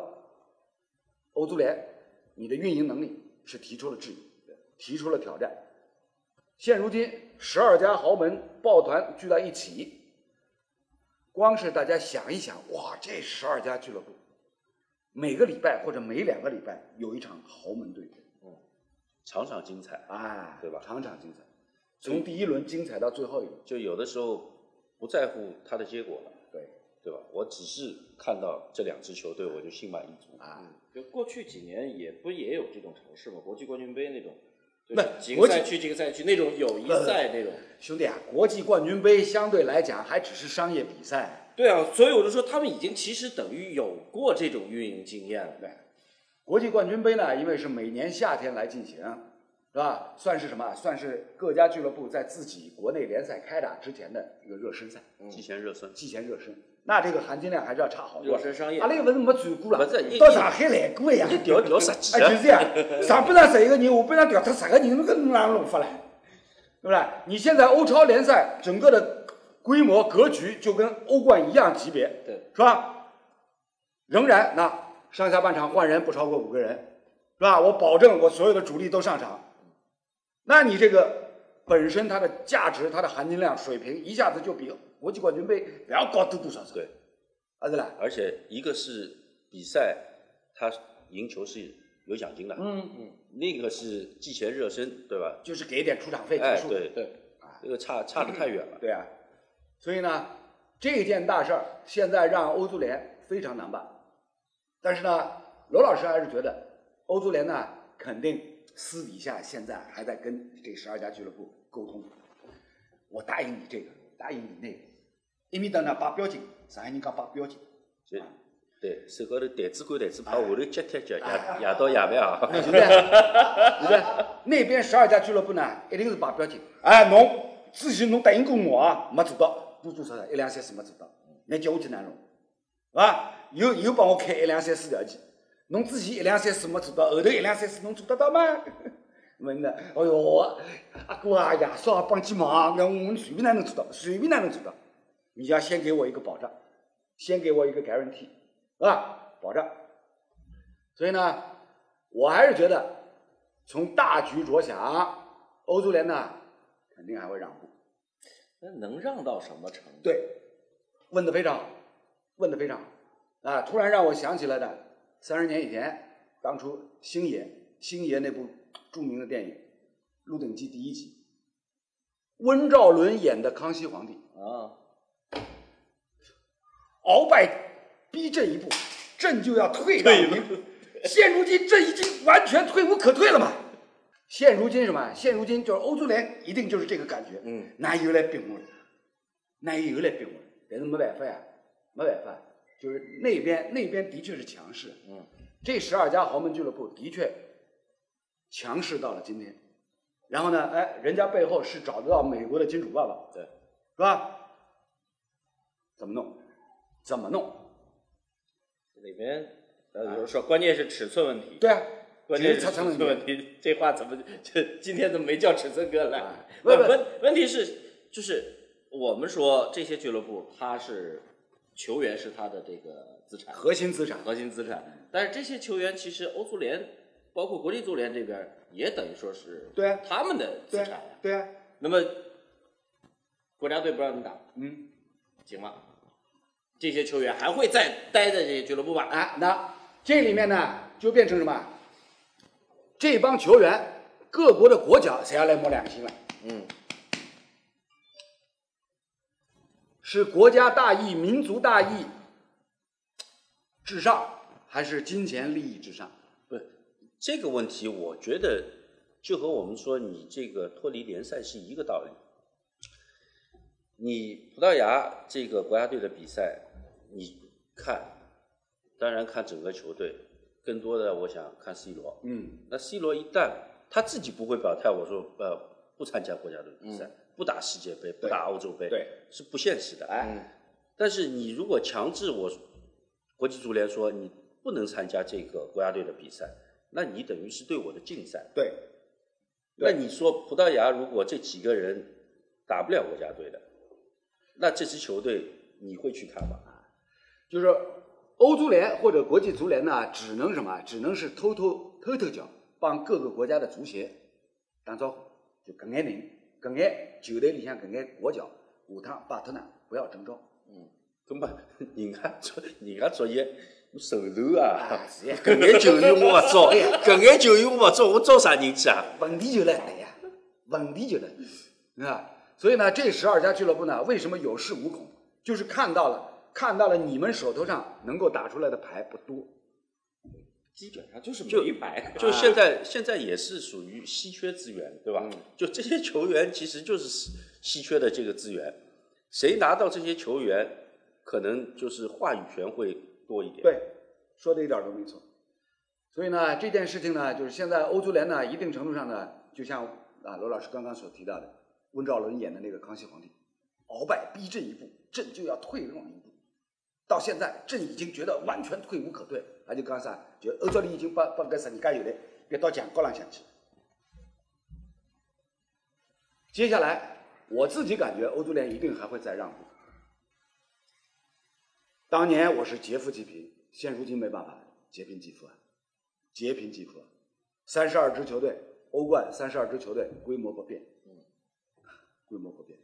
欧足联你的运营能力是提出了质疑，提出了挑战。现如今，十二家豪门抱团聚在一起，光是大家想一想，哇，这十二家俱乐部，每个礼拜或者每两个礼拜有一场豪门对决，嗯场场精彩。哎，对吧场场精彩，从第一轮精彩到最后一轮，就有的时候不在乎它的结果了，对，对吧？我只是看到这两支球队，我就心满意足。啊，就过去几年也不也有这种尝试吗？国际冠军杯那种，就那是几国际个赛区几个赛区那种友谊赛那种。兄弟啊，国际冠军杯相对来讲还只是商业比赛，对啊，所以我就说他们已经其实等于有过这种运营经验了。对，国际冠军杯呢，因为是每年夏天来进行，是吧？算是什么？算是各家俱乐部在自己国内联赛开打之前的一个热身赛，季前热身，季前热身。那这个含金量还是要差好多。热身商业阿拉又不是没转过了，到上海来过呀。一调调十几哎，就个是这样，上半场十一个人，下半场调脱十个人，那个哪能弄法嘞？对不对？你现在欧超联赛整个的规模格局就跟欧冠一样级别，对，是吧？仍然那上下半场换人不超过五个人，是吧？我保证我所有的主力都上场，那你这个本身它的价值、它的含金量、水平一下子就比国际冠军杯不要高多多少少，对，啊，对啦，而且一个是比赛，它赢球是有奖金的，嗯，嗯，另一个是季前热身，对吧？就是给点出场费结哎，束，对。对，这个差差得太远了。对啊，所以呢，这件大事儿现在让欧足联非常难办。但是呢，罗老师还是觉得欧足联呢肯定私底下现在还在跟这十二家俱乐部沟通。我答应你这个，答应你那个。一面搭呢摆标金，上海人讲摆标金，就对，手高头台子管台子把，下头脚踢脚，夜夜到夜饭啊。对 不对？对不对？那边十二家俱乐部呢，一定是摆标金。哎，侬之前侬答应过我啊，没做到，多多少少一两三四没做到，那叫我去哪弄？是吧？又又帮我开一两三四条件，侬之前一两三四没做到，后头一两三四侬做得到吗？问的，哎哟，阿哥啊，爷叔啊，帮起忙，那我们随便哪能做到？随便哪能做到？你要先给我一个保障，先给我一个 guarantee，是吧？保障。所以呢，我还是觉得，从大局着想，欧足联呢肯定还会让步。那能让到什么程度？对，问的非常好，问的非常好啊！突然让我想起来的，三十年以前，当初星爷星爷那部著名的电影《鹿鼎记》第一集，温兆伦演的康熙皇帝，啊，鳌拜逼朕一步，朕就要退让您。现如今朕已经完全退无可退了嘛。现如今什么？现如今就是欧足联一定就是这个感觉。嗯，那有来逼我了，那有来逼我了。但是没办法呀，没办法，就是那边那边的确是强势。嗯，这十二家豪门俱乐部的确强势到了今天。然后呢，哎，人家背后是找得到美国的金主爸爸，对，是吧？怎么弄？怎么弄？里边呃，有人说关键是尺寸问题，对啊，关键是尺寸问题，这话怎么这今天怎么没叫尺寸哥来哎？问问问题是就是我们说这些俱乐部，它是球员是他的这个资产，核心资产。核心资产。但是这些球员其实欧足联包括国际足联这边也等于说是对啊他们的资产呀。啊，对啊，那么国家队不让你打，嗯，行吗？这些球员还会再待在这些俱乐部吧？啊，那这里面呢就变成什么？这帮球员各国的国脚谁要来摸良心了？嗯，是国家大义、民族大义至上，还是金钱利益至上？不，这个问题我觉得就和我们说你这个脱离联赛是一个道理。你葡萄牙这个国家队的比赛，你看，当然看整个球队，更多的我想看 C 罗。嗯，那 C 罗一旦他自己不会表态，我说呃不参加国家队比赛，不打世界杯，不打欧洲杯，对，是不现实的。哎，但是你如果强制我国际足联说你不能参加这个国家队的比赛，那你等于是对我的禁赛。对，那你说葡萄牙如果这几个人打不了国家队的，那这支球队你会去看吗？就是欧足联或者国际足联呢，只能什么？只能是偷偷偷偷脚，帮各个国家的足协打招呼，就搿眼人，搿眼球队里向搿眼国脚，下趟拜托呢不要征召。根本 人家作人家作业手头啊搿眼球员我勿招，搿眼球员我勿招，我招啥人去啊？问题就来了呀，问题就来了，啊，所以呢，这十二家俱乐部呢，为什么有恃无恐？就是看到了，看到了你们手头上能够打出来的牌不多，基本上就是就没牌，就现在现在也是属于稀缺资源，对吧？就这些球员其实就是稀稀缺的这个资源，谁拿到这些球员，可能就是话语权会多一点。对，说的一点都没错。所以呢，这件事情呢，就是现在欧足联呢，一定程度上呢，就像啊罗老师刚刚所提到的，温兆伦演的那个康熙皇帝，鳌拜逼朕一步，朕就要退让一步。到现在，朕已经觉得完全退无可退，他就讲啥，就欧洲里已经把把搿十二家球队逼到墙角浪向去。接下来，我自己感觉欧足联一定还会再让步。当年我是劫富济贫，现如今没办法，劫贫济富啊，劫贫济富啊。三十二支球队，欧冠三十二支球队，规模不变，规模不变，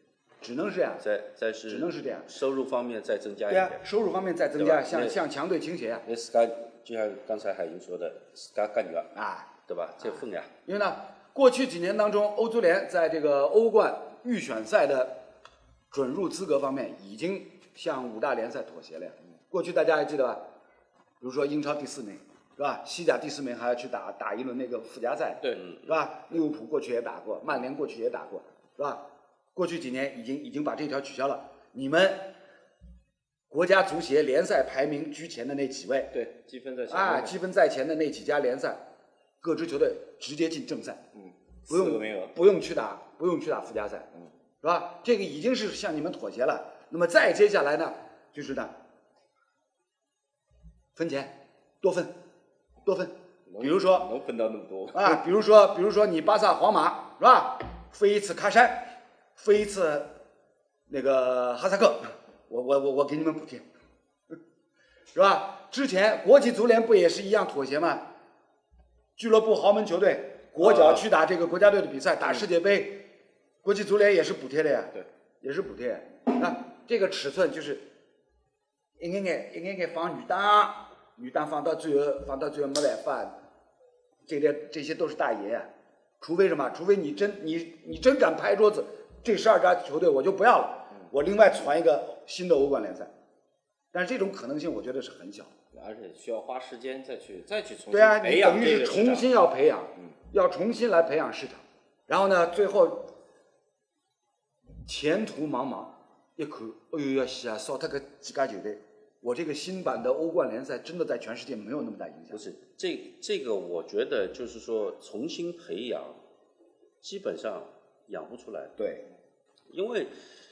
只能是这样。再再是只能是这样收入方面再增加一点。收入方面再增加，向向强队倾斜呀、那自家就像刚才海英说的，自家干肉，啊。对吧？这分呀。因为呢，过去几年当中，欧足联在这个欧冠预选赛的准入资格方面，已经向五大联赛妥协了呀。过去大家还记得吧？比如说英超第四名，是吧？西甲第四名还要去打打一轮那个附加赛，对，是吧？利物浦过去也打过，曼联过去也打过，是吧？过去几年已经已经把这条取消了。你们国家足协联赛排名居前的那几位，对，积分在前啊，积分在前的那几家联赛，各支球队直接进正赛，嗯，不用不用去打不用去打附加赛，嗯，是吧？这个已经是向你们妥协了。那么再接下来呢，就是呢，分钱，多分，多分。比如说能分到那么多，啊，比如说，比如说你巴萨、皇马是吧？飞一次喀山，飞一次那个哈萨克，我我我我给你们补贴，是吧？之前国际足联不也是一样妥协吗？俱乐部豪门球队国脚去打这个国家队的比赛，打世界杯，国际足联也是补贴的呀，对，也是补贴。那这个尺寸就是一眼眼一眼眼放女单，女单放到最后，放到最后没办法，这些这些都是大爷呀、除非什么？除非你真你你真敢拍桌子，这十二家球队我就不要了，我另外传一个新的欧冠联赛。但是这种可能性我觉得是很小。而且需要花时间再去再去重新对啊，等于是重新要培养，嗯要重新来培养市场。然后呢，最后前途茫茫，一看，哎呦要死啊，少脱个几家球队，我这个新版的欧冠联赛真的在全世界没有那么大影响不。是这这个，我觉得就是说重新培养，基本上养不出来。对，因为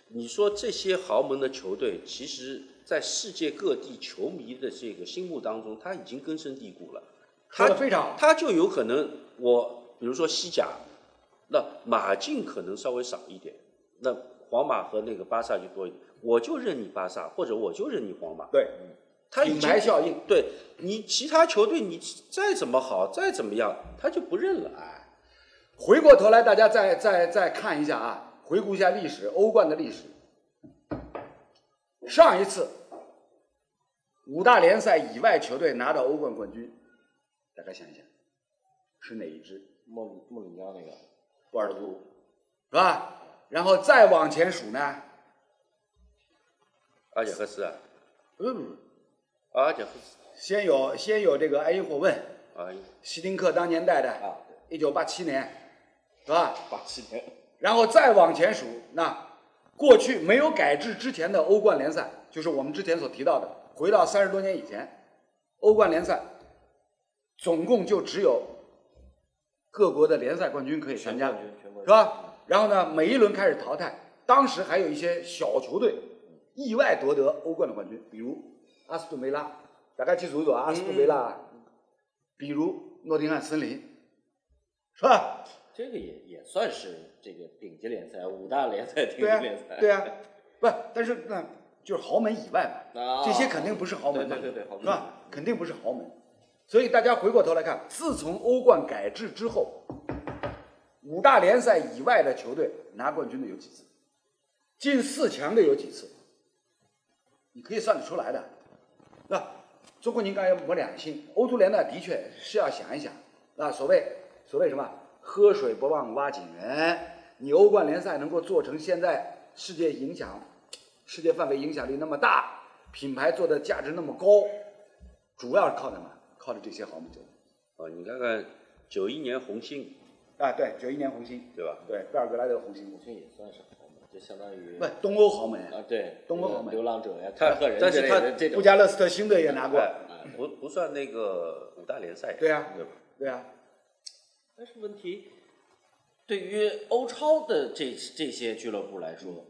你说这些豪门的球队，其实在世界各地球迷的这个心目当中，他已经根深蒂固了。说他非常好。他就有可能，我比如说西甲，那马竞可能稍微少一点，那皇马和那个巴萨就多一点，我就认你巴萨，或者我就认你皇马。对，品他已经牌效应。对你其他球队你再怎么好再怎么样，他就不认了。哎，回过头来，大家再再再看一下啊，回顾一下历史，欧冠的历史。上一次五大联赛以外球队拿到欧冠冠军，大家想一想，是哪一支？莫里莫里尼奥那个，波尔图，是吧？然后再往前数呢，阿贾克斯啊，不不不，阿贾克斯，先有先有这个埃因霍温，啊，希丁克当年带的，啊，一九八七年，是吧？八七年，然后再往前数，那过去没有改制之前的欧冠联赛，就是我们之前所提到的，回到三十多年以前，欧冠联赛总共就只有各国的联赛冠军可以参加，是吧？然后呢，每一轮开始淘汰，当时还有一些小球队意外夺得欧冠的冠军，比如阿斯顿维拉，大家去数数啊，阿斯顿维拉，比如诺丁汉森林，是吧？这个也也算是这个顶级联赛，五大联赛顶级联赛。，对啊，不，但是那就是豪门以外嘛，啊这些肯定不是豪门嘛，对对对对豪门是吧？肯定不是豪门。所以大家回过头来看，自从欧冠改制之后，五大联赛以外的球队拿冠军的有几次？进四强的有几次？你可以算得出来的。那中国人刚才没良心，欧足联呢的确是要想一想，那，所谓所谓什么喝水不忘挖井人，你欧冠联赛能够做成现在世界影响、世界范围影响力那么大，品牌做的价值那么高，主要是靠什么？靠的这些豪门球队。啊，你看看九一年红星，啊，对，九一年红星，对吧？对，贝尔格莱德红星，红星也算是豪门，就相当于不，东欧豪门，啊，对，东欧豪门流浪者呀，他凯特人但是他布加勒斯特星队也拿过，哎不不算那个五大联赛。对啊对吧？对啊，但是问题，对于欧超的这这些俱乐部来说，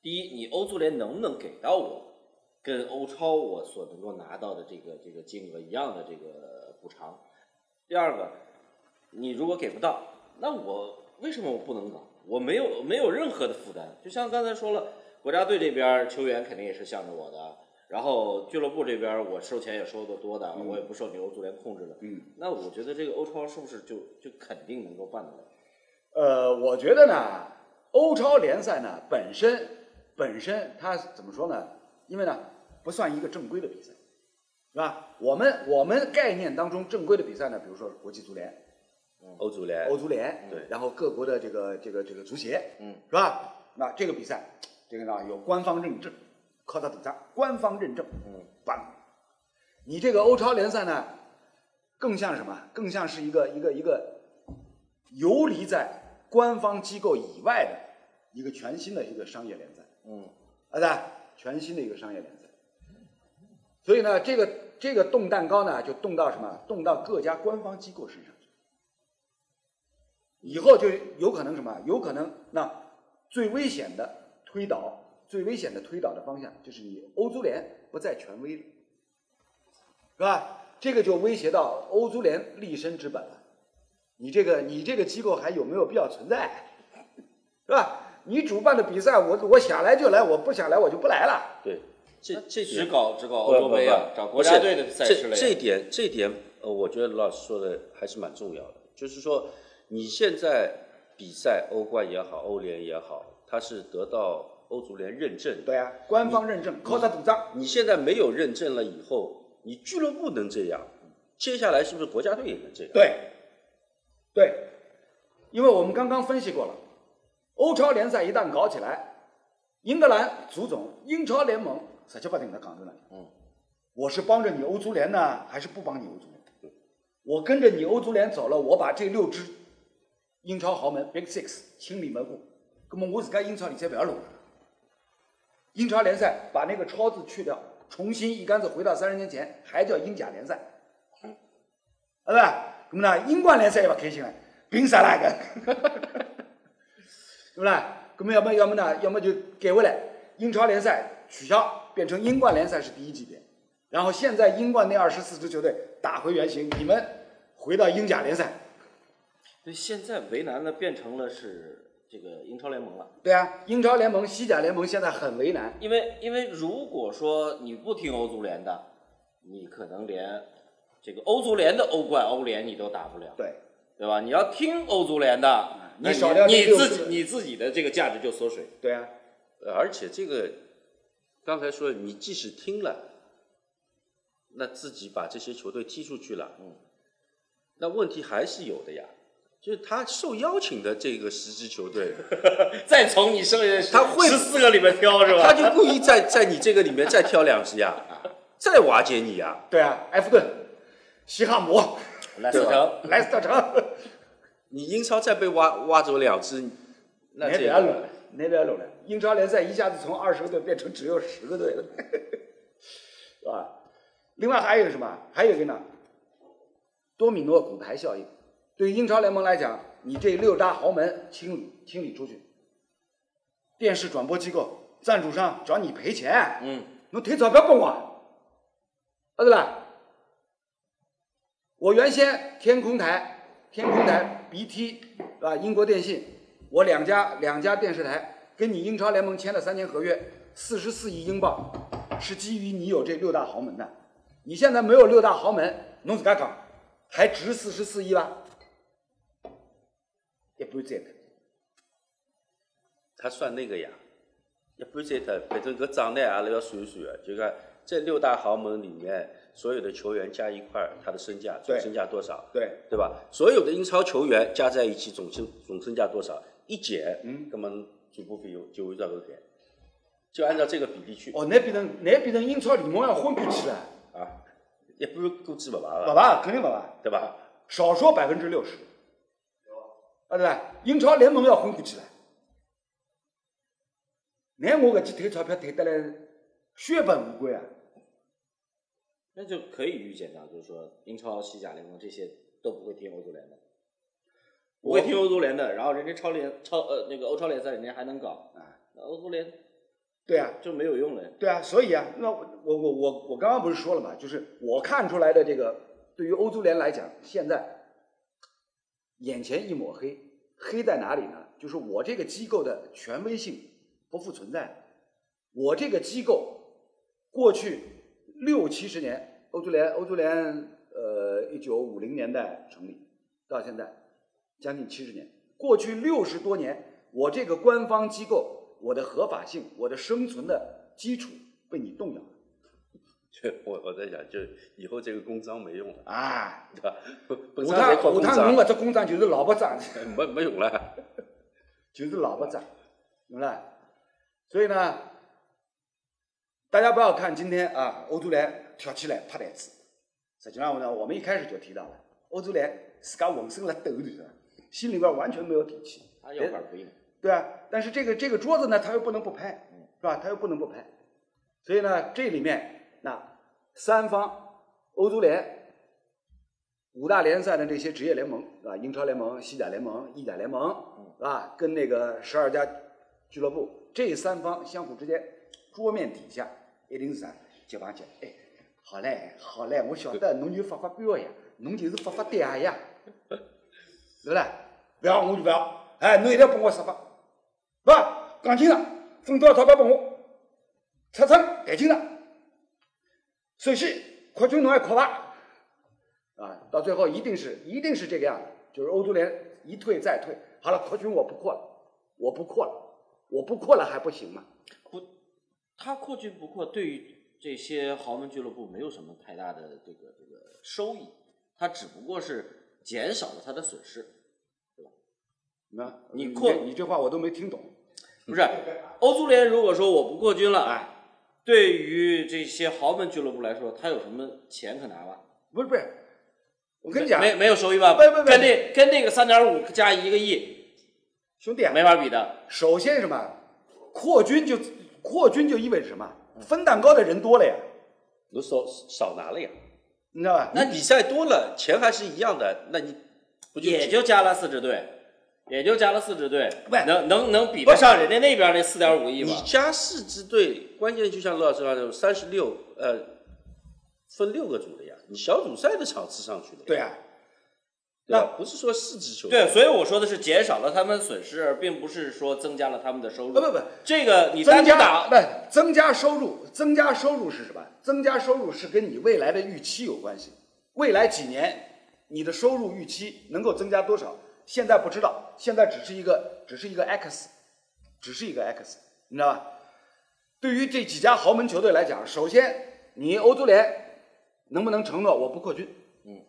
第一，你欧足联能不能给到我跟欧超我所能够拿到的这个这个金额一样的这个补偿？第二个，你如果给不到，那我为什么我不能搞？我没有没有任何的负担，就像刚才说了，国家队这边球员肯定也是向着我的。然后俱乐部这边我收钱也收的多的，我也不受你欧足联控制的。嗯，那我觉得这个欧超是不是就就肯定能够办得到？呃，我觉得呢，欧超联赛呢本身本身它怎么说呢？因为呢不算一个正规的比赛，是吧？我们我们概念当中正规的比赛呢，比如说国际足联、欧足联欧足联，对然后各国的这个这个这个足协，嗯，是吧？那这个比赛，这个呢有官方认证，靠它底下官方认证，嗯，棒。你这个欧超联赛呢，更像什么？更像是一个一个一个游离在官方机构以外的一个全新的一个商业联赛，嗯，啊对，全新的一个商业联赛。所以呢，这个这个动蛋糕呢，就动到什么？动到各家官方机构身上去。以后就有可能什么？有可能那最危险的推导，最危险的推导的方向就是你欧足联不再权威了，是吧？这个就威胁到欧足联立身之本了。你这个你这个机构还有没有必要存在？是吧？你主办的比赛，我我想来就来，我不想来我就不来了。对，这这只搞只搞欧洲杯啊，找国家队的赛事了。这这一点这点，呃，我觉得罗老师说的还是蛮重要的，就是说你现在比赛欧冠也好，欧联也好，它是得到欧足联认证。对啊，官方认证，靠他赌账。你现在没有认证了以后，你俱乐部能这样，接下来是不是国家队也能这样？对，对，因为我们刚刚分析过了，欧超联赛一旦搞起来，英格兰足总、英超联盟十七八顶的讲着呢。嗯，我是帮着你欧足联呢，还是不帮你欧足联？我跟着你欧足联走了，我把这六支英超豪门 Big Six 清理门户，那么我自家英超联赛不要弄了。英超联赛把那个“超”字去掉，重新一竿子回到三十年前，还叫英甲联赛。啊，对吧？那么呢，英冠联赛也不开心了，凭啥那个？对不啦？那么要么要么呢，要么就改回来，英超联赛取消，变成英冠联赛是第一级别，然后现在英冠那二十四支球队打回原形，你们回到英甲联赛。那现在为难的变成了是这个英超联盟了。对啊，英超联盟、西甲联盟现在很为难。因为因为如果说你不听欧足联的，你可能连这个欧足联的欧冠、欧联你都打不了，对，对吧？你要听欧足联的，那你少掉这你六自己你自己的这个价值就缩水。对啊，呃而且这个刚才说，你即使听了，那自己把这些球队踢出去了，嗯，那问题还是有的呀。就是他受邀请的这个十支球队，再从你剩下 他会十四个里面挑是吧？他就故意在在你这个里面再挑两支呀，再瓦解你呀。对啊，埃弗顿、西汉姆、莱斯特城，莱斯特城，你英超再被挖挖走两支，那这个那不要弄了，那不要弄了。英超联赛一下子从二十个队变成只有十个队了，是吧？另外还有什么？还有一个呢，多米诺骨牌效应。对英超联盟来讲，你这六大豪门清理清理出去，电视转播机构、赞助商找你赔钱，嗯，侬退钞票给我，啊对吧？我原先天空台、天空台、BT 啊，英国电信，我两家两家电视台跟你英超联盟签了三年合约，四十四亿英镑，是基于你有这六大豪门的。你现在没有六大豪门，侬自家讲，还值四十四亿吧？一半再脱。他算那个呀，一般再脱，反正搿账呢阿拉要算一算的，就讲这六大豪门里面所有的球员加一块儿，他的身价总身价多少？对，对吧？所有的英超球员加在一起总身总身价多少？一减，嗯，那么转播费用就按照搿减，就按照这个比例去哦，那变成那变成英超联盟要昏过去了，啊，一般估计勿排勿个，吧？肯定勿吧？对吧？少说百分之六十，啊对吧？英超联盟要昏过去了，那我搿记退钞票退得来血本无归啊！那就可以预见到，就是说英超、西甲联盟这些都不会听欧足联的，不会听欧足联的，然后人家超联超呃那个欧超联赛人家还能搞啊，那欧足联对啊，就没有用了。对啊，所以啊，那我我我我我刚刚不是说了嘛，就是我看出来的这个，对于欧足联来讲，现在眼前一抹黑，黑在哪里呢？就是我这个机构的权威性不复存在。我这个机构过去六七十年，欧足联欧足联呃一九五零年代成立，到现在将近七十年，过去六十多年，我这个官方机构，我的合法性，我的生存的基础被你动摇就我我在想，就以后这个公章没用了，啊！对吧？本下趟下趟侬，搿只公章就是老不章，没没用了。就是老不章，懂了？所以呢，大家不要看今天啊，欧足联跳起来拍台子，实际上呢，我们一开始就提到了，欧足联自家浑身辣抖的是吧？心里边完全没有底气。他有法不硬，对啊，但是这个这个桌子呢，他又不能不拍，是吧？他又不能不拍，所以呢，这里面那三方欧足联五大联赛的这些职业联盟，是吧？英超联盟、西甲联盟、意甲联盟，是吧？跟那个十二家俱乐部这三方相互之间桌面底下一定是啥结帮结，哎，好嘞，好嘞，我晓得侬就发发飙呀，侬就是发发嗲呀，对不对？不要我就不要，哎，侬一定要帮我说法，是吧？讲清爽，分多少钞票拨我，出称谈清爽。首先，扩军侬还扩吧？啊，到最后一定是一定是这个样子，就是欧足联一退再退。好了，扩军我不扩了，我不扩了，我不扩了还不行吗？不他扩军不扩，对于这些豪门俱乐部没有什么太大的这个这个收益，他只不过是减少了他的损失。对吧那你扩这你这话我都没听懂。不是，欧足联如果说我不扩军了，哎，对于这些豪门俱乐部来说，他有什么钱可拿吧？不是不是，我跟你讲，没没有收益吧？不不不跟那跟那个三点五加一个亿兄弟啊，没法比的。首先什么，扩军就扩军就意味着什么？分蛋糕的人多了呀，你少少拿了呀。你知道吧？那比赛多了，钱还是一样的，那你不就也就加了四支队，也就加了四支队，不能能能比得上人家那边那四点五亿你？加四支队，关键就像罗老师说的，三十六，呃，分六个组的呀，你小组赛的场次上去了，对啊，对吧？不是说四支球队，对，所以我说的是减少了他们损失，而并不是说增加了他们的收入。不不不，这个你增加不增加收入，增加收入是什么？增加收入是跟你未来的预期有关系。未来几年你的收入预期能够增加多少？现在不知道，现在只是一个只是一个 x，只是一个 x，你知道吧？对于这几家豪门球队来讲，首先你欧足联能不能承诺我不扩军？嗯，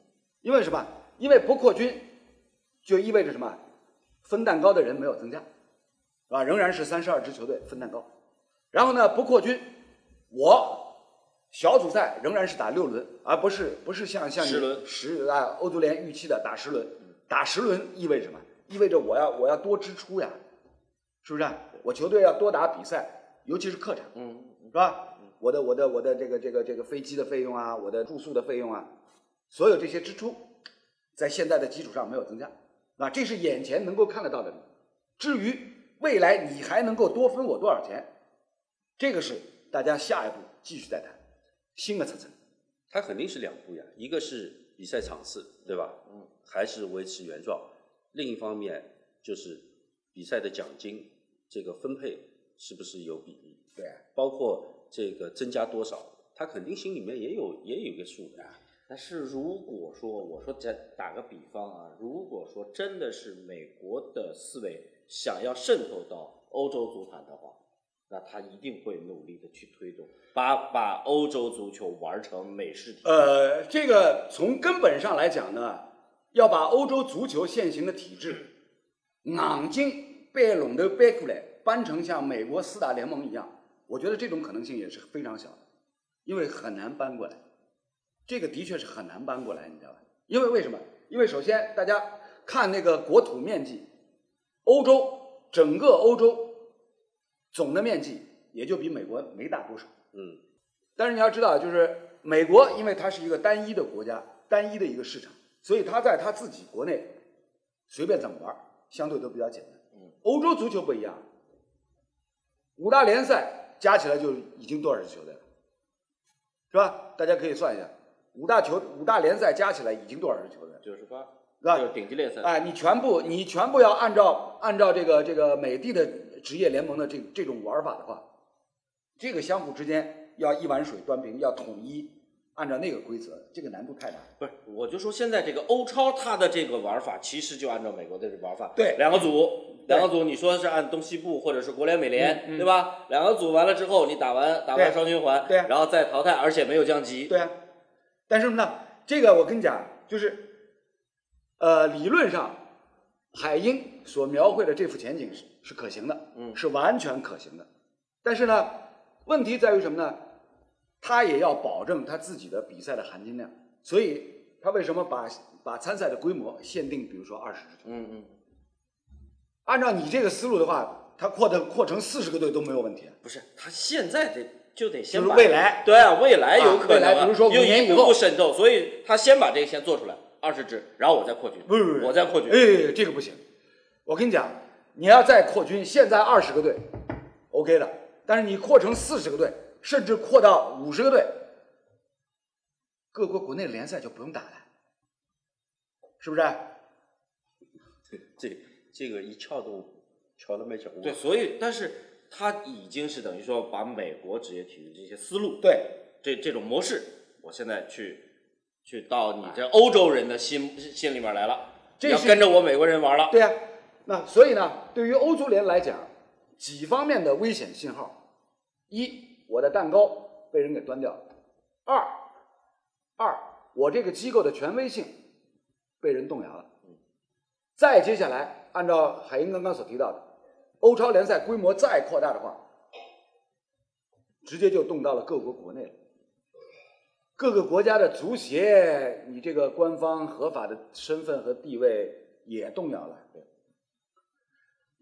因为什么？因为不扩军，就意味着什么？分蛋糕的人没有增加，是吧？仍然是三十二支球队分蛋糕。然后呢，不扩军，我小组赛仍然是打六轮，而不是不是像像你十轮十啊欧足联预期的打十轮。打十轮意味着什么？意味着我要我要多支出呀，是不是啊？我球队要多打比赛，尤其是客场，嗯，是吧？我的我的我的这个这个这个飞机的费用啊，我的住宿的费用啊，所有这些支出在现在的基础上没有增加，啊，这是眼前能够看得到的。至于未来你还能够多分我多少钱，这个是大家下一步继续再谈。新的层次，它肯定是两步呀，一个是比赛场次，对吧？嗯，还是维持原状。另一方面就是比赛的奖金这个分配是不是有比例？对，包括这个增加多少，他肯定心里面也有也有一个数的。但是如果说我说再打个比方啊，如果说真的是美国的思维想要渗透到欧洲足坛的话，那他一定会努力的去推动，把把欧洲足球玩成美式。呃，这个从根本上来讲呢，要把欧洲足球现行的体制硬劲搬龙头搬过来，搬成像美国四大联盟一样，我觉得这种可能性也是非常小的，因为很难搬过来。这个的确是很难搬过来，你知道吧？因为为什么？因为首先大家看那个国土面积，欧洲整个欧洲总的面积也就比美国没大多少。嗯，但是你要知道，就是美国，因为它是一个单一的国家，单一的一个市场，所以它在它自己国内随便怎么玩，相对都比较简单。嗯，欧洲足球不一样，五大联赛加起来就已经多少支球队了，是吧？大家可以算一下。五大球五大联赛加起来已经多少支球队？九十八，是吧？就是顶级联赛。哎，你全部你全部要按照按照这个这个美的的职业联盟的这这种玩法的话，这个相互之间要一碗水端平，要统一按照那个规则，这个难度太大。不是，我就说现在这个欧超它的这个玩法，其实就按照美国的这玩法，对两个组，两个组，你说是按东西部或者是国联美联，嗯嗯对吧？两个组完了之后，你打完打完双循环，对啊然后再淘汰，而且没有降级，对啊，但是呢，这个我跟你讲，就是呃，理论上海鹰所描绘的这幅前景是是可行的，嗯是完全可行的。但是呢，问题在于什么呢？他也要保证他自己的比赛的含金量，所以他为什么把把参赛的规模限定，比如说二十支球队？嗯嗯，按照你这个思路的话，他扩的扩成四十个队都没有问题。不是，他现在得就得先就是把未来对啊，未来有可能啊，来比如说五又一步年以后步渗透，所以他先把这个先做出来，二十支，然后我再扩军，不是不是，我再扩军，哎，这个不行。我跟你讲，你要再扩军，现在二十个队，OK 的，但是你扩成四十个队，甚至扩到五十个队，各国国内联赛就不用打了，是不是？这这个一撬动，撬都没撬动。对，所以但是他已经是等于说把美国职业体育这些思路，对，这这种模式，我现在去去到你这欧洲人的心心里面来了，要这是跟着我美国人玩了。对呀、那所以呢，对于欧足联来讲，几方面的危险信号：一，我的蛋糕被人给端掉了；二，二，我这个机构的权威性被人动摇了。再接下来，按照海英刚刚所提到的，欧超联赛规模再扩大的话，直接就动到了各国国内了。各个国家的足协，你这个官方合法的身份和地位也动摇了，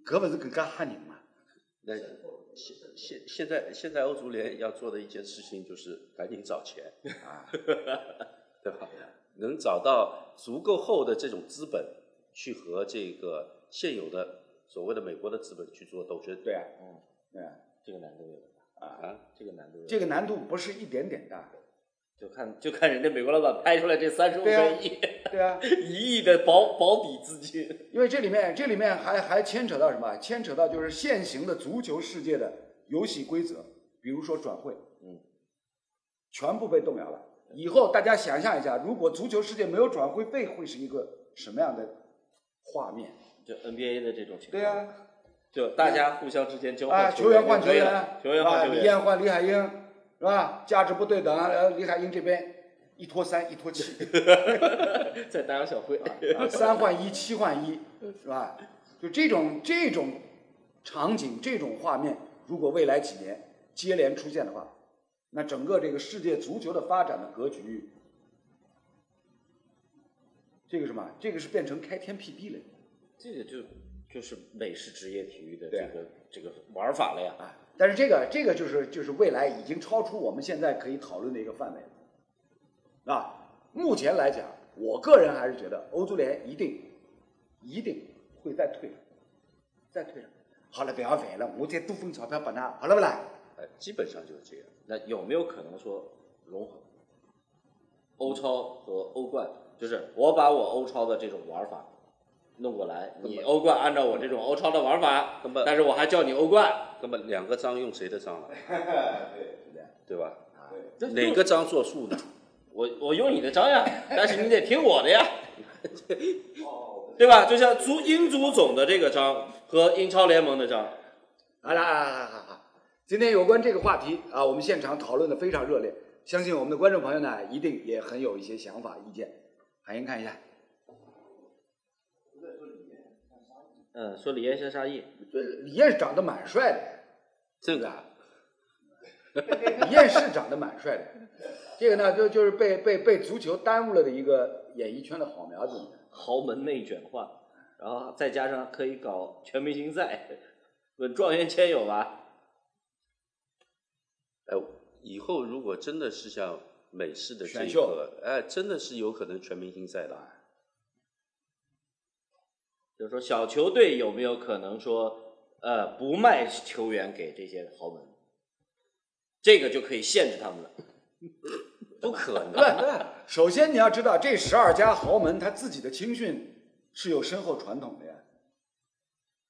搿不是更加吓人嘛？那现现现在现在欧足联要做的一件事情就是赶紧找钱啊，对吧？能找到足够厚的这种资本，去和这个现有的所谓的美国的资本去做斗争。对啊，嗯，对啊，这个难度有点大啊，这个难度这个难度不是一点点大，就看就看人家美国老板拍出来这三十五个亿，对啊，一亿的保保底资金，因为这里面这里面还还牵扯到什么？牵扯到就是现行的足球世界的游戏规则，比如说转会，嗯，全部被动摇了。以后大家想象一下，如果足球世界没有转会费，会是一个什么样的画面？就 NBA 的这种情况。对啊、就大家互相之间交啊，换球员换球员，球员啊，换球员，李艳换李海英，是吧？价值不对等，呃，李海英这边一拖三，一拖七，再打个小灰啊，啊，三换一，七换一，是吧？就这种这种场景、这种画面，如果未来几年接连出现的话，那整个这个世界足球的发展的格局，这个什么？这个是变成开天辟地了这个就就是美式职业体育的这个这个玩法了呀。啊！但是这个这个就是就是未来已经超出我们现在可以讨论的一个范围了，啊，目前来讲，我个人还是觉得欧足联一定一定会再退，再退上。好了，不要烦了，我再多分钞票给他，好了不啦？哎，基本上就是这样。那有没有可能说融合欧超和欧冠？就是我把我欧超的这种玩法弄过来，你欧冠按照我这种欧超的玩法，根本但是我还叫你欧冠，那么两个章用谁的章了，对。对吧？这哪个章作数呢？我我用你的章呀，但是你得听我的呀，对吧？就像足英足总的这个章和英超联盟的章，好了，好好好，今天有关这个话题啊，我们现场讨论的非常热烈，相信我们的观众朋友呢，一定也很有一些想法意见。海英看一下，嗯，说李艳先杀意，这李艳长得蛮帅的，这个啊，李艳是长得蛮帅的，这个呢，就就是被被被足球耽误了的一个演艺圈的好苗子。豪门内卷化，然后再加上可以搞全明星赛，稳状元签有吧？哎，以后如果真的是像美式的这选秀个，哎，真的是有可能全明星赛的。就是说小球队有没有可能说，呃，不卖球员给这些豪门？这个就可以限制他们了。不可能对的。首先你要知道，这十二家豪门他自己的青训是有深厚传统的呀，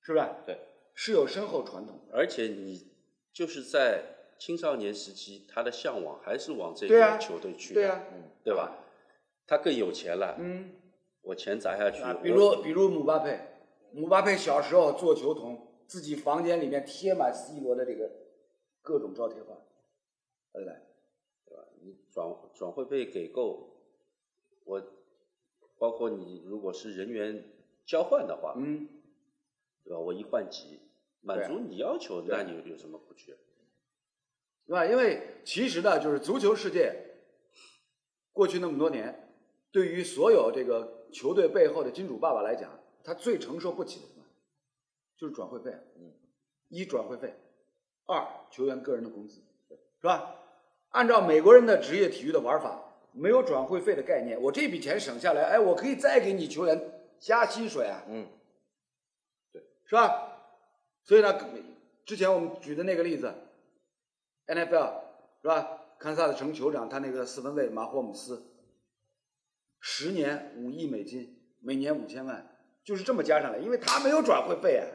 是不是？对，是有深厚传统的。而且你就是在青少年时期，他的向往还是往这对啊个球队去的，对呀、对吧？他更有钱了，嗯，我钱砸下去，啊，比如比如姆巴佩，姆巴佩小时候做球童，自己房间里面贴满 C 罗的这个各种招贴画，对不对？你转转会费给够，我包括你如果是人员交换的话，嗯，对吧？我一换几，满足你要求，啊那你有什么不去？对吧？因为其实呢，就是足球世界过去那么多年，对于所有这个球队背后的金主爸爸来讲，他最承受不起的什么，就是转会费。嗯，一转会费，二球员个人的工资，是吧？按照美国人的职业体育的玩法，没有转会费的概念，我这笔钱省下来，哎，我可以再给你球员加薪水啊。嗯，是吧？所以呢，之前我们举的那个例子，NFL 是吧？堪萨斯城酋长他那个四分卫马霍姆斯，十年五亿美金，每年五千万，就是这么加上来，因为他没有转会费啊。